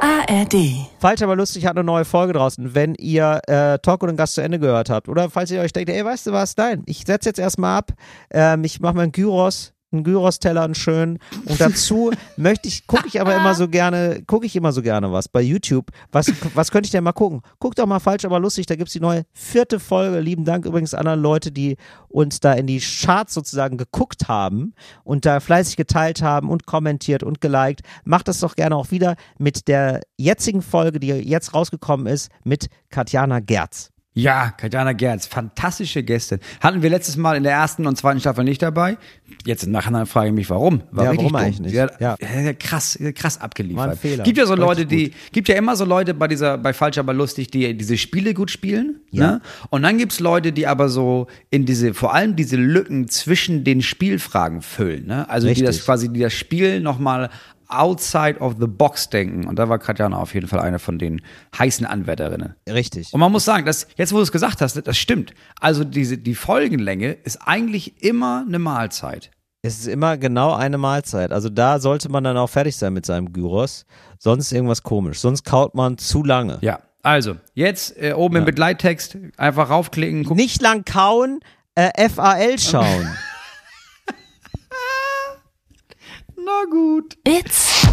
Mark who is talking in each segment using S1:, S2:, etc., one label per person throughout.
S1: ARD.
S2: Falsch, aber lustig hat eine neue Folge draußen, wenn ihr äh, Talk und den Gast zu Ende gehört habt. Oder falls ihr euch denkt, ey, weißt du was, nein, ich setze jetzt erstmal ab, ähm, ich mache meinen Gyros, einen Gyros-Teller, einen schönen. Und dazu möchte ich, gucke ich aber immer so gerne, gucke ich immer so gerne was bei YouTube. Was, was könnte ich denn mal gucken? Guckt doch mal falsch, aber lustig, da gibt's die neue vierte Folge. Lieben Dank übrigens an alle Leute, die uns da in die Charts sozusagen geguckt haben und da fleißig geteilt haben und kommentiert und geliked. Macht das doch gerne auch wieder mit der jetzigen Folge, die jetzt rausgekommen ist, mit Katjana Gerz.
S3: Ja, Katjana Gerz, fantastische Gästin. Hatten wir letztes Mal in der ersten und zweiten Staffel nicht dabei. Jetzt im Nachhinein frage ich mich, warum? War
S2: Ja, warum
S3: dumm.
S2: eigentlich nicht? Ja.
S3: ja. krass, krass abgeliefert.
S2: War ein Fehler.
S3: Gibt ja so Leute, die, gibt ja immer so Leute bei dieser, bei Falsch aber lustig, die diese Spiele gut spielen.
S2: Ja.
S3: Ne? Und dann gibt's Leute, die aber so in diese, vor allem diese Lücken zwischen den Spielfragen füllen. Ne? Also die
S2: Richtig.
S3: das quasi, die das Spiel nochmal outside of the box denken. Und da war Katjana auf jeden Fall eine von den heißen Anwärterinnen.
S2: Richtig.
S3: Und man muss sagen, dass, jetzt wo du es gesagt hast, das stimmt. Also diese, die Folgenlänge ist eigentlich immer eine Mahlzeit.
S2: Es ist immer genau eine Mahlzeit. Also da sollte man dann auch fertig sein mit seinem Gyros. Sonst irgendwas komisch. Sonst kaut man zu lange.
S3: Ja. Also, jetzt äh, oben im Begleittext einfach raufklicken. Guck,
S2: Nicht lang kauen, äh, FAL schauen.
S3: na gut.
S1: It's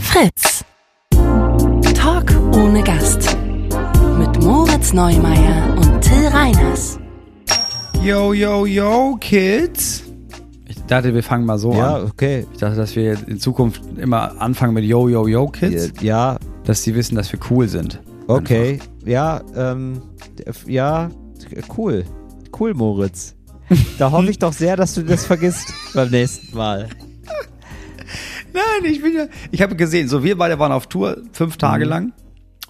S1: Fritz. Talk ohne Gast. Mit Moritz Neumeier und Till Reiners.
S3: Yo, yo, yo, Kids. Ich dachte, wir fangen mal so
S2: ja,
S3: an.
S2: okay.
S3: Ich dachte, dass wir in Zukunft immer anfangen mit Yo, yo, yo, Kids.
S2: Ja,
S3: Dass sie wissen, dass wir cool sind.
S2: okay. Ja, ähm, ja, cool. Cool, Moritz. Da hoffe ich doch sehr, dass du das vergisst beim nächsten Mal.
S3: Nein, ich bin ja. Ich habe gesehen, so wir beide waren auf Tour fünf Tage
S2: Mhm.
S3: lang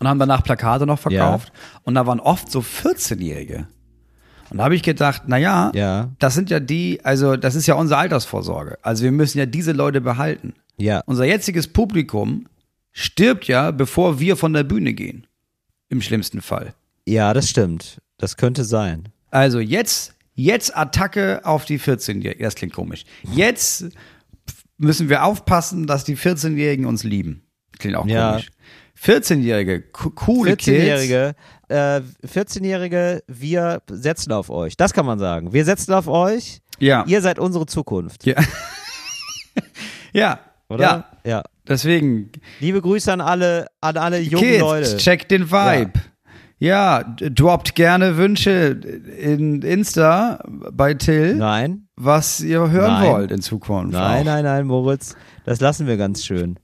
S3: und haben danach Plakate noch verkauft. Und da waren oft so 14-Jährige. Und da habe ich gedacht, na ja,
S2: Ja.
S3: das sind ja die, also das ist ja unsere Altersvorsorge. Also wir müssen ja diese Leute behalten.
S2: Ja.
S3: Unser jetziges Publikum stirbt ja, bevor wir von der Bühne gehen. Im schlimmsten Fall.
S2: Ja, das stimmt. Das könnte sein.
S3: Also jetzt, jetzt Attacke auf die 14-Jährigen. Das klingt komisch. Jetzt müssen wir aufpassen, dass die 14-Jährigen uns lieben. Klingt auch
S2: Ja.
S3: komisch. 14-Jährige, co- coole Kids.
S2: 14-Jährige, äh, 14-Jährige, wir setzen auf euch. Das kann man sagen. Wir setzen auf euch.
S3: Ja.
S2: Ihr seid unsere Zukunft.
S3: Ja. ja.
S2: Oder?
S3: Ja.
S2: ja.
S3: Deswegen,
S2: Liebe Grüße an alle, an alle jungen
S3: Kids,
S2: Leute.
S3: check den Vibe. Ja, d- droppt gerne Wünsche in Insta bei Till,
S2: Nein,
S3: was ihr hören
S2: Nein.
S3: wollt in Zukunft.
S2: nein,
S3: auch.
S2: nein, nein, Moritz. Das lassen wir ganz schön.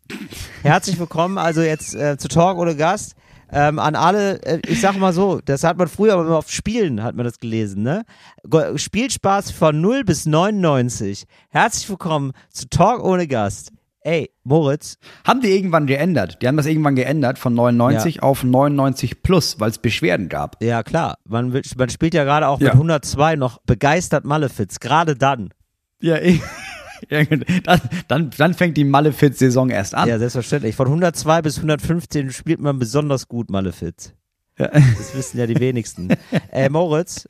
S2: Herzlich willkommen also jetzt äh, zu Talk ohne Gast. Ähm, an alle, äh, ich sag mal so, das hat man früher aber immer auf Spielen, hat man das gelesen, ne? Spielspaß von 0 bis 99. Herzlich willkommen zu Talk ohne Gast. Ey, Moritz,
S3: Haben die irgendwann geändert? Die haben das irgendwann geändert von 99 auf 99 plus, weil es Beschwerden gab.
S2: ja klar, man, will, man spielt ja gerade auch
S3: Ja.
S2: mit 102 noch begeistert Malefiz, gerade dann.
S3: Ja, ich, dann, dann, dann fängt die Malefiz-Saison erst an.
S2: Ja, selbstverständlich. Von 102 bis 115 spielt man besonders gut Malefiz.
S3: Ja.
S2: Das wissen ja die wenigsten. äh, Moritz,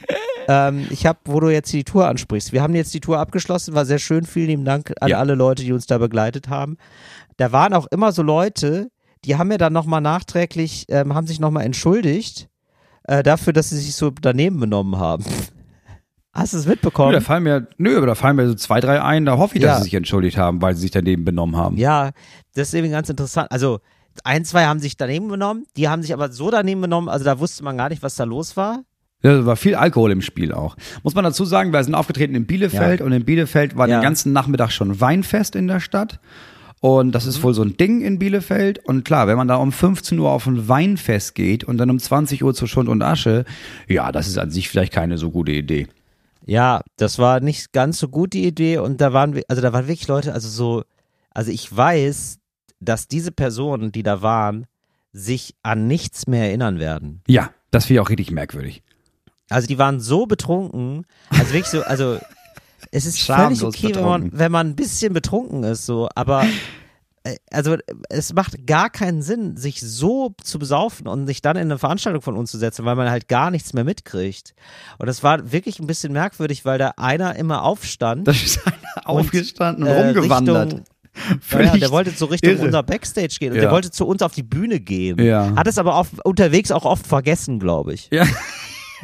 S2: ähm, ich habe, wo du jetzt die Tour ansprichst, wir haben jetzt die Tour abgeschlossen, war sehr schön. Vielen lieben Dank an
S3: Ja.
S2: alle Leute, die uns da begleitet haben. Da waren auch immer so Leute, die haben mir dann nochmal nachträglich, ähm, haben sich nochmal entschuldigt äh, dafür, dass sie sich so daneben benommen haben. Hast du es
S3: Nö,
S2: mitbekommen?
S3: da fallen mir, nö, aber da fallen mir so zwei, drei ein, da hoffe ich, dass
S2: Ja.
S3: sie sich entschuldigt haben, weil sie sich daneben benommen haben.
S2: Ja, das ist eben ganz interessant. Also ein, zwei haben sich daneben benommen, die haben sich aber so daneben benommen, also da wusste man gar nicht, was da los war.
S3: Ja, da war viel Alkohol im Spiel auch. Muss man dazu sagen, wir sind aufgetreten in Bielefeld
S2: Ja.
S3: und in Bielefeld war
S2: Ja.
S3: den ganzen Nachmittag schon Weinfest in der Stadt. Und das ist
S2: Mhm.
S3: wohl so ein Ding in Bielefeld. Und klar, wenn man da um 15 Uhr auf ein Weinfest geht und dann um 20 Uhr zu Schund und Asche, ja, das ist an sich vielleicht keine so gute Idee.
S2: Ja, das war nicht ganz so gut die Idee und da waren wir, also da waren wirklich Leute, also so, also ich weiß, dass diese Personen, die da waren, sich an nichts mehr erinnern werden.
S3: Ja, das finde ich auch richtig merkwürdig.
S2: Also die waren so betrunken, also wirklich so, also es ist völlig okay, wenn man, wenn man ein bisschen betrunken ist, so, aber äh, also es macht gar keinen Sinn, sich so zu besaufen und sich dann in eine Veranstaltung von uns zu setzen, weil man halt gar nichts mehr mitkriegt. Und das war wirklich ein bisschen merkwürdig, weil da einer immer aufstand.
S3: Da ist einer aufgestanden und
S2: äh,
S3: rumgewandert.
S2: Richtung, Ja, der wollte so Richtung
S3: irre.
S2: unser Backstage gehen und
S3: Ja.
S2: der wollte zu uns auf die Bühne gehen.
S3: Ja.
S2: Hat es aber auf, unterwegs auch oft vergessen, glaube ich.
S3: Ja.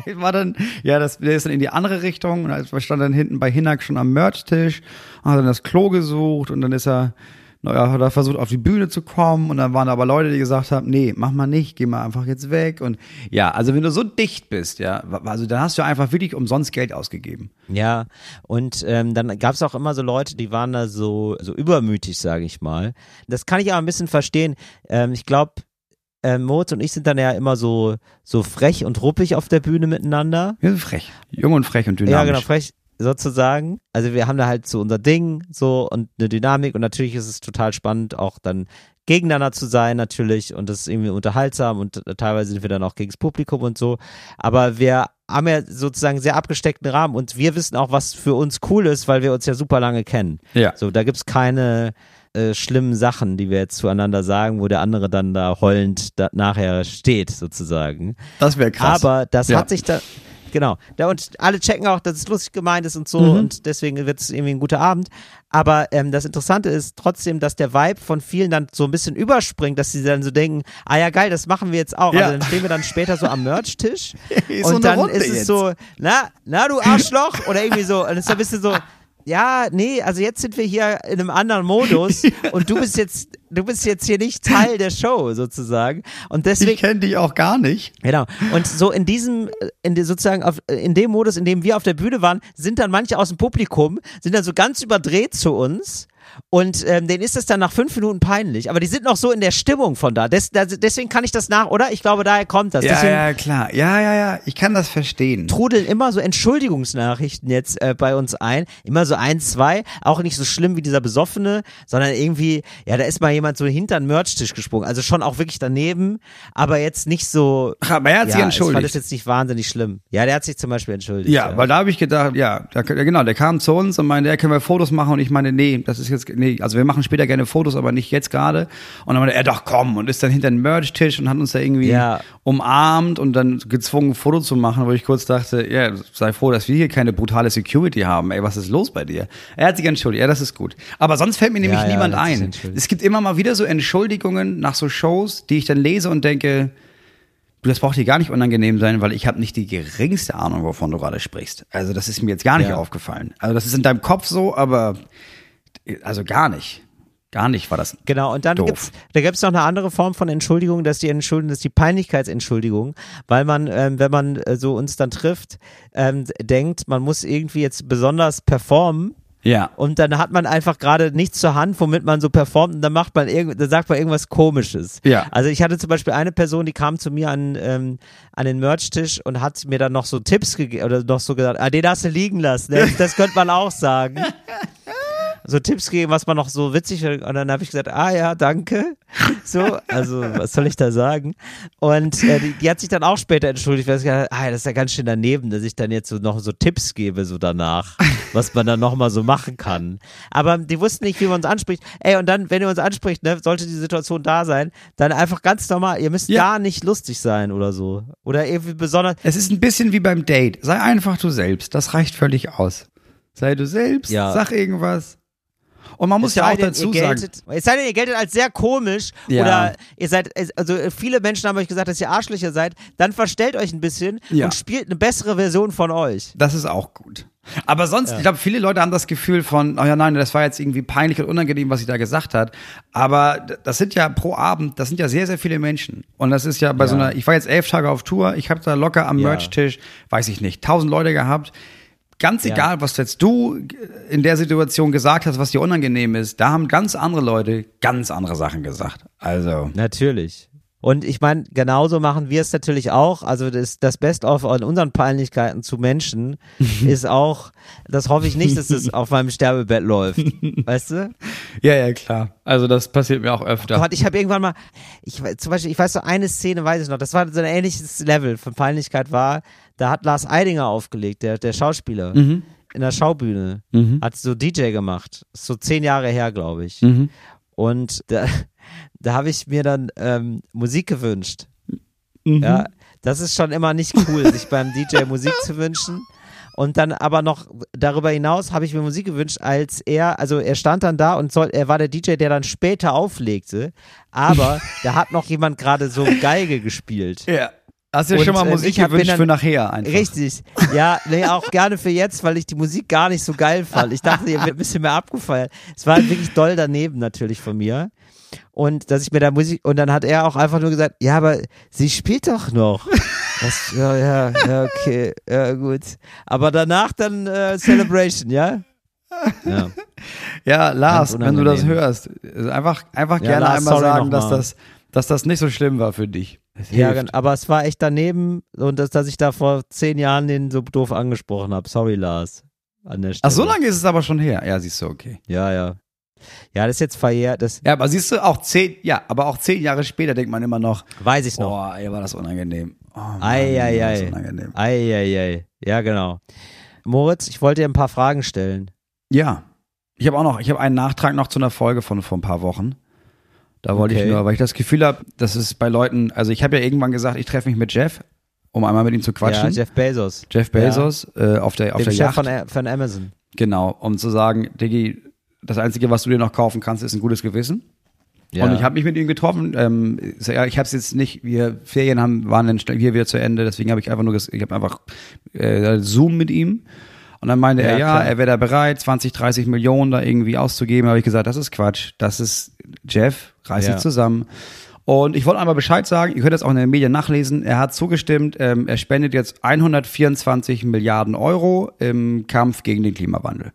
S3: War dann, ja, das, der ist dann in die andere Richtung und wir standen dann hinten bei Hinak schon am Merch-Tisch, hat dann das Klo gesucht und dann ist er, naja, hat er versucht auf die Bühne zu kommen und dann waren da aber Leute, die gesagt haben, nee, mach mal nicht, geh mal einfach jetzt weg und ja, also wenn du so dicht bist, ja, also dann hast du einfach wirklich umsonst Geld ausgegeben.
S2: Ja, und ähm, dann gab es auch immer so Leute, die waren da so, so übermütig, sage ich mal. Das kann ich aber ein bisschen verstehen. Ähm, ich glaube, ähm, Moritz und ich sind dann ja immer so, so frech und ruppig auf der Bühne miteinander.
S3: Wir sind frech. Jung und frech und dynamisch.
S2: Ja, genau, frech sozusagen. Also wir haben da halt so unser Ding so und eine Dynamik und natürlich ist es total spannend, auch dann gegeneinander zu sein natürlich und das ist irgendwie unterhaltsam und äh, teilweise sind wir dann auch gegen das Publikum und so. Aber wir haben ja sozusagen einen sehr abgesteckten Rahmen und wir wissen auch, was für uns cool ist, weil wir uns ja super lange kennen.
S3: Ja.
S2: So, da gibt's keine äh, schlimmen Sachen, die wir jetzt zueinander sagen, wo der andere dann da heulend da nachher steht, sozusagen.
S3: Das wäre krass.
S2: Aber das
S3: Ja.
S2: hat sich da. Genau. Da, und alle checken auch, dass es lustig gemeint ist und so
S3: Mhm.
S2: und deswegen wird es irgendwie ein guter Abend. Aber ähm, das Interessante ist trotzdem, dass der Vibe von vielen dann so ein bisschen überspringt, dass sie dann so denken, ah ja geil, das machen wir jetzt auch.
S3: Ja.
S2: Also dann stehen wir dann später so am Merch-Tisch
S3: so
S2: und
S3: eine
S2: dann
S3: Runde
S2: ist es
S3: jetzt.
S2: so, na, na du Arschloch oder irgendwie so. Und es ist so ein bisschen so, ja, nee, also jetzt sind wir hier in einem anderen Modus und du bist jetzt, du bist jetzt hier nicht Teil der Show sozusagen. Und deswegen
S3: ich kenne dich auch gar nicht.
S2: Genau. Und so in diesem, in sozusagen auf, in dem Modus, in dem wir auf der Bühne waren, sind dann manche aus dem Publikum, sind dann so ganz überdreht zu uns. Und ähm, denen ist es dann nach fünf Minuten peinlich. Aber die sind noch so in der Stimmung von da. Des, da deswegen kann ich das nach, oder? Ich glaube, daher kommt das.
S3: Ja,
S2: deswegen
S3: ja, klar. Ja, ja, ja. Ich kann das verstehen.
S2: trudeln immer so Entschuldigungsnachrichten jetzt äh, bei uns ein. Immer so ein, zwei. Auch nicht so schlimm wie dieser Besoffene, sondern irgendwie, ja, da ist mal jemand so hinter den Merchtisch gesprungen. Also schon auch wirklich daneben, aber jetzt nicht so.
S3: Ach, aber er hat
S2: ja,
S3: sich
S2: Ich fand
S3: entschuldigt.
S2: das jetzt nicht wahnsinnig schlimm. Ja, der hat sich zum Beispiel entschuldigt.
S3: Ja, weil da habe ich gedacht, ja, da, ja, genau, der kam zu uns und meinte, ja, können wir Fotos machen? Und ich meine, nee, das ist jetzt, nee, also wir machen später gerne Fotos, aber nicht jetzt gerade. Und dann meinte er, doch komm, und ist dann hinter den Merch-Tisch und hat uns da irgendwie
S2: Ja.
S3: umarmt und dann gezwungen, ein Foto zu machen, wo ich kurz dachte, ja, sei froh, dass wir hier keine brutale Security haben. Ey, was ist los bei dir? Er hat sich entschuldigt, ja, das ist gut. Aber sonst fällt mir nämlich
S2: Ja,
S3: niemand ein. Es gibt immer mal wieder so Entschuldigungen nach so Shows, die ich dann lese und denke, Du, das braucht dir gar nicht unangenehm sein, weil ich habe nicht die geringste Ahnung, wovon du gerade sprichst. Also das ist mir jetzt gar nicht
S2: Ja.
S3: aufgefallen. Also das ist in deinem Kopf so, aber also gar nicht. Gar nicht war das.
S2: Genau, und dann
S3: Doof.
S2: gibt's, da gibt's noch eine andere Form von Entschuldigung, dass die Entschuldigung, das ist die Peinlichkeitsentschuldigung, weil man, ähm, wenn man äh, so uns dann trifft, ähm, denkt, man muss irgendwie jetzt besonders performen.
S3: Ja.
S2: Und dann hat man einfach gerade nichts zur Hand, womit man so performt und dann macht man irgend, dann sagt man irgendwas Komisches.
S3: Ja.
S2: Also ich hatte zum Beispiel eine Person, die kam zu mir an, ähm, an den Merch-Tisch und hat mir dann noch so Tipps gegeben oder noch so gesagt, ah, den hast du liegen lassen. Das, das könnte man auch sagen. so Tipps gegeben, was man noch so witzig und dann habe ich gesagt, ah ja, danke. So, also was soll ich da sagen? Und äh, die, die hat sich dann auch später entschuldigt, weil sie gesagt hat, ah, das ist ja ganz schön daneben, dass ich dann jetzt so noch so Tipps gebe so danach, was man dann nochmal so machen kann. Aber die wussten nicht, wie man uns anspricht. Ey, und dann, wenn ihr uns anspricht, ne, sollte die Situation da sein, dann einfach ganz normal, ihr müsst
S3: Ja.
S2: gar nicht lustig sein oder so. Oder irgendwie besonders,
S3: Es ist ein bisschen wie beim Date. Sei einfach du selbst. Das reicht völlig aus. Sei du selbst,
S2: Ja.
S3: sag irgendwas. Und man muss ja auch
S2: denn,
S3: dazu sagen.
S2: geltet, Es sei denn, ihr geltet als sehr komisch
S3: Ja.
S2: oder ihr seid, also viele Menschen haben euch gesagt, dass ihr Arschlöcher seid, dann verstellt euch ein bisschen
S3: Ja.
S2: und spielt eine bessere Version von euch.
S3: Das ist auch gut. Aber sonst, ich glaube, viele Leute haben das Gefühl von, oh ja, nein, das war jetzt irgendwie peinlich und unangenehm, was sie da gesagt hat. Aber das sind ja pro Abend, das sind ja sehr, sehr viele Menschen. Und das ist ja bei so
S2: Ja.
S3: einer, ich war jetzt elf Tage auf Tour, ich habe da locker am
S2: Ja.
S3: Merch-Tisch, weiß ich nicht, tausend Leute gehabt. Ganz
S2: Ja.
S3: egal, was jetzt du in der Situation gesagt hast, was dir unangenehm ist, da haben ganz andere Leute ganz andere Sachen gesagt. Also,
S2: Natürlich. Und ich meine, genauso machen wir es natürlich auch. Also das, das Best-of an unseren Peinlichkeiten zu Menschen ist auch, das hoffe ich nicht, dass es auf meinem Sterbebett läuft. Weißt du?
S3: ja, ja, klar. Also das passiert mir auch öfter.
S2: Gott, ich habe irgendwann mal, ich zum Beispiel, ich weiß so eine Szene, weiß ich noch, das war so ein ähnliches Level von Peinlichkeit war, da hat Lars Eidinger aufgelegt, der, der Schauspieler, in der Schaubühne, hat so DJ gemacht, ist so zehn Jahre her, glaube ich. Und da, da habe ich mir dann ähm, Musik gewünscht. Ja, das ist schon immer nicht cool, sich beim DJ Musik zu wünschen. Und dann aber noch darüber hinaus habe ich mir Musik gewünscht, als er, also er stand dann da und soll, er war der DJ, der dann später auflegte, aber da hat noch jemand gerade so Geige gespielt.
S3: Ja. Hast du
S2: Und,
S3: schon mal
S2: äh,
S3: Musik gewünscht für nachher einfach?
S2: Richtig. Ja, nee, auch gerne für jetzt, weil ich die Musik gar nicht so geil fand. Ich dachte, ihr wird ein bisschen mehr abgefeiert. Es war wirklich doll daneben natürlich von mir. Und dass ich mir da Musik, und dann hat er auch einfach nur gesagt, ja, aber sie spielt doch noch. Das, ja, ja, ja, okay, ja, gut. Aber danach dann äh, Celebration, ja? Ja.
S3: Ja, Lars, wenn du das hörst, einfach, einfach
S2: Ja,
S3: gerne
S2: Lars,
S3: einmal sagen, dass das, dass das nicht so schlimm war für dich.
S2: Ja,
S3: hilft.
S2: aber es war echt daneben und dass, dass ich da vor zehn Jahren den so doof angesprochen habe. Sorry, Lars. An der Stelle.
S3: Ach, so lange ist es aber schon her. Ja, siehst du, okay.
S2: Ja, ja. Ja, das ist jetzt verjährt, das
S3: Ja, aber siehst du, auch zehn, ja, aber auch zehn Jahre später denkt man immer noch,
S2: weiß ich noch.
S3: boah, ey, war das unangenehm. Oh, Mann,
S2: Ei, ei,
S3: war das
S2: ei.
S3: unangenehm.
S2: Ei, ei, ei. Ja, genau. Moritz, ich wollte dir ein paar Fragen stellen.
S3: Ja. Ich habe auch noch, ich habe einen Nachtrag noch zu einer Folge von vor ein paar Wochen. Da wollte
S2: Okay.
S3: ich nur, weil ich das Gefühl habe, dass es bei Leuten, also ich habe ja irgendwann gesagt, ich treffe mich mit Jeff, um einmal mit ihm zu
S2: Ja,
S3: quatschen.
S2: Jeff Bezos.
S3: Jeff Bezos äh, auf der auf
S2: Dem
S3: der
S2: Chef
S3: Yacht.
S2: von, A- von Amazon.
S3: Genau, um zu sagen, Diggi, das Einzige, was du dir noch kaufen kannst, ist ein gutes Gewissen.
S2: Ja.
S3: Und ich habe mich mit ihm getroffen. Ähm, ja, ich habe es jetzt nicht, wir Ferien haben, waren dann hier wieder zu Ende, deswegen habe ich einfach nur, ich habe einfach äh, Zoom mit ihm. Und dann meinte
S2: Ja,
S3: er, ja,
S2: klar.
S3: er wäre da bereit, 20, 30 Millionen da irgendwie auszugeben. Habe ich gesagt, das ist Quatsch. Das ist Jeff, reiß
S2: Ja.
S3: dich zusammen. Und ich wollte einmal Bescheid sagen, ihr könnt das auch in den Medien nachlesen. Er hat zugestimmt, ähm, er spendet jetzt 124 Milliarden Euro im Kampf gegen den Klimawandel.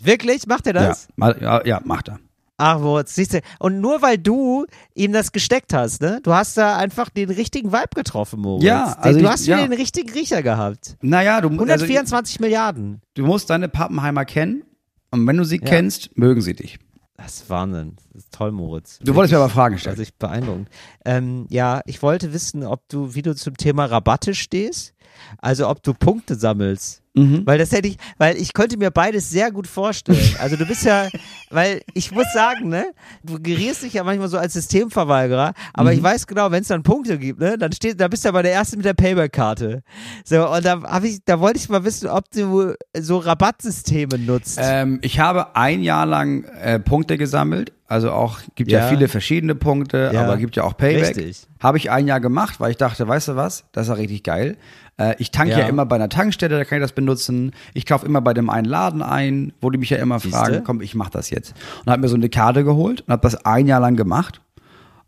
S2: Wirklich? Macht er das?
S3: Ja, ja, ja, macht er.
S2: Ach, Moritz, siehst du. Und nur weil du ihm das gesteckt hast, ne? Du hast da einfach den richtigen Vibe getroffen, Moritz.
S3: Ja, also
S2: du
S3: ich-
S2: hast wieder
S3: ja.
S2: den richtigen Riecher gehabt.
S3: Naja, du, also,
S2: 124 Milliarden.
S3: du musst deine Pappenheimer kennen. Und wenn du sie
S2: Ja.
S3: kennst, mögen sie dich.
S2: Das ist Wahnsinn. Das ist toll, Moritz.
S3: Du wolltest mir aber Fragen stellen.
S2: Also ich beeindruckend. Ähm, ja, ich wollte wissen, ob du, wie du zum Thema Rabatte stehst. Also ob du Punkte sammelst.
S3: Mhm.
S2: Weil das hätte ich, weil ich könnte mir beides sehr gut vorstellen. Also du bist ja, weil ich muss sagen, ne, du gerierst dich ja manchmal so als Systemverweigerer, aber
S3: Mhm.
S2: ich weiß genau, wenn es dann Punkte gibt, ne, dann steht, da bist du aber der Erste mit der Payback-Karte. So, und da habe ich, da wollte ich mal wissen, ob du so Rabattsysteme nutzt.
S3: Ähm, ich habe ein Jahr lang äh, Punkte gesammelt. Also auch, gibt ja,
S2: Ja.
S3: viele verschiedene Punkte,
S2: Ja.
S3: aber gibt ja auch Payback.
S2: Richtig.
S3: Habe ich ein Jahr gemacht, weil ich dachte, weißt du was, das ist ja richtig geil. Äh, ich tanke ja.
S2: Ja.
S3: immer bei einer Tankstelle, da kann ich das benutzen. Ich kaufe immer bei dem einen Laden ein, wo die mich ja immer
S2: Siehste?
S3: fragen, komm, ich mach das jetzt. Und habe mir so eine Karte geholt und habe das ein Jahr lang gemacht.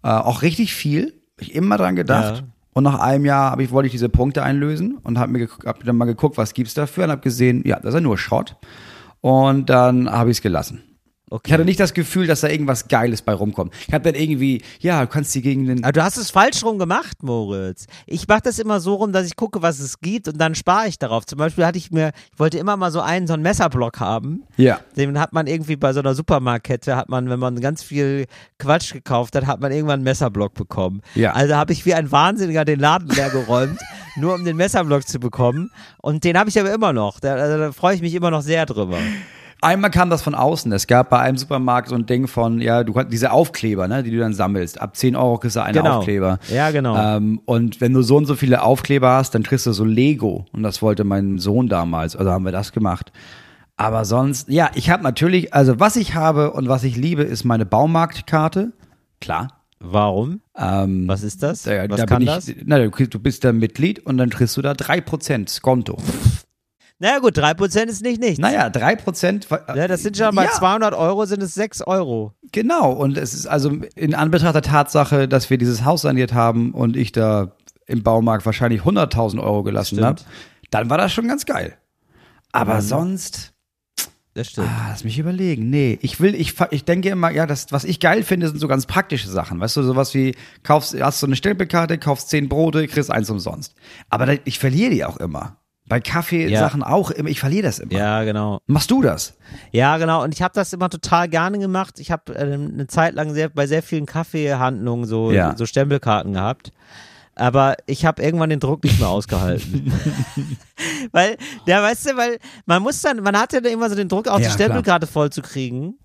S3: Äh, auch richtig viel. Hab Ich immer dran gedacht. Und nach einem Jahr habe ich, wollte ich diese Punkte einlösen und habe mir hab dann mal geguckt, was gibt's dafür und habe gesehen, ja, das ist ja nur Schrott. Und dann habe ich es gelassen.
S2: Okay.
S3: Ich hatte nicht das Gefühl, dass da irgendwas Geiles bei rumkommt. Ich habe dann irgendwie, ja, du kannst die gegen den.
S2: Aber du hast es falsch rum gemacht, Moritz. Ich mache das immer so rum, dass ich gucke, was es gibt und dann spare ich darauf. Zum Beispiel hatte ich mir, ich wollte immer mal so einen, so einen Messerblock haben.
S3: Ja.
S2: Den hat man irgendwie bei so einer Supermarktkette, hat man, wenn man ganz viel Quatsch gekauft hat, hat man irgendwann einen Messerblock bekommen.
S3: Ja.
S2: Also habe ich wie ein Wahnsinniger den Laden leer geräumt, nur um den Messerblock zu bekommen. Und den habe ich aber immer noch. Da, also, da freue ich mich immer noch sehr drüber.
S3: Einmal kam das von außen. Es gab bei einem Supermarkt so ein Ding von, ja, du kannst diese Aufkleber, ne, die du dann sammelst. Ab 10 Euro kriegst du einen
S2: Genau.
S3: Aufkleber.
S2: Ja, genau.
S3: Ähm, und wenn du so und so viele Aufkleber hast, dann kriegst du so Lego. Und das wollte mein Sohn damals. Also haben wir das gemacht. Aber sonst, ja, ich habe natürlich, also was ich habe und was ich liebe, ist meine Baumarktkarte. Klar.
S2: Warum?
S3: Ähm,
S2: Was ist das?
S3: da,
S2: was
S3: da
S2: kann
S3: bin
S2: das?
S3: ich, na, du bist da Mitglied und dann kriegst du da 3% Skonto.
S2: Naja gut, 3% ist nicht nichts.
S3: Naja, 3%.
S2: Ja, das sind schon bei
S3: ja,
S2: 200 Euro sind es 6 Euro.
S3: Genau, und es ist also in Anbetracht der Tatsache, dass wir dieses Haus saniert haben und ich da im Baumarkt wahrscheinlich 100.000 Euro gelassen habe, dann war das schon ganz geil. Aber
S2: Mhm.
S3: sonst,
S2: Das stimmt.
S3: ah, lass mich überlegen. Nee, ich will, ich, ich denke immer, ja, das, was ich geil finde, sind so ganz praktische Sachen. Weißt du, sowas wie, kaufst, hast so eine Stempelkarte, kaufst 10 Brote, kriegst eins umsonst. Aber ich verliere die auch immer. Bei Kaffeesachen auch immer, ich verliere das immer.
S2: Ja, genau.
S3: Machst du das?
S2: Ja, genau. Und ich habe das immer total gerne gemacht. Ich habe äh, eine Zeit lang sehr, bei sehr vielen Kaffeehandlungen so,
S3: Ja.
S2: so Stempelkarten gehabt. Aber ich habe irgendwann den Druck nicht mehr ausgehalten. weil, ja, weißt du, weil man muss dann, man hat ja immer so den Druck, auch
S3: Ja,
S2: die Stempelkarte voll zu kriegen.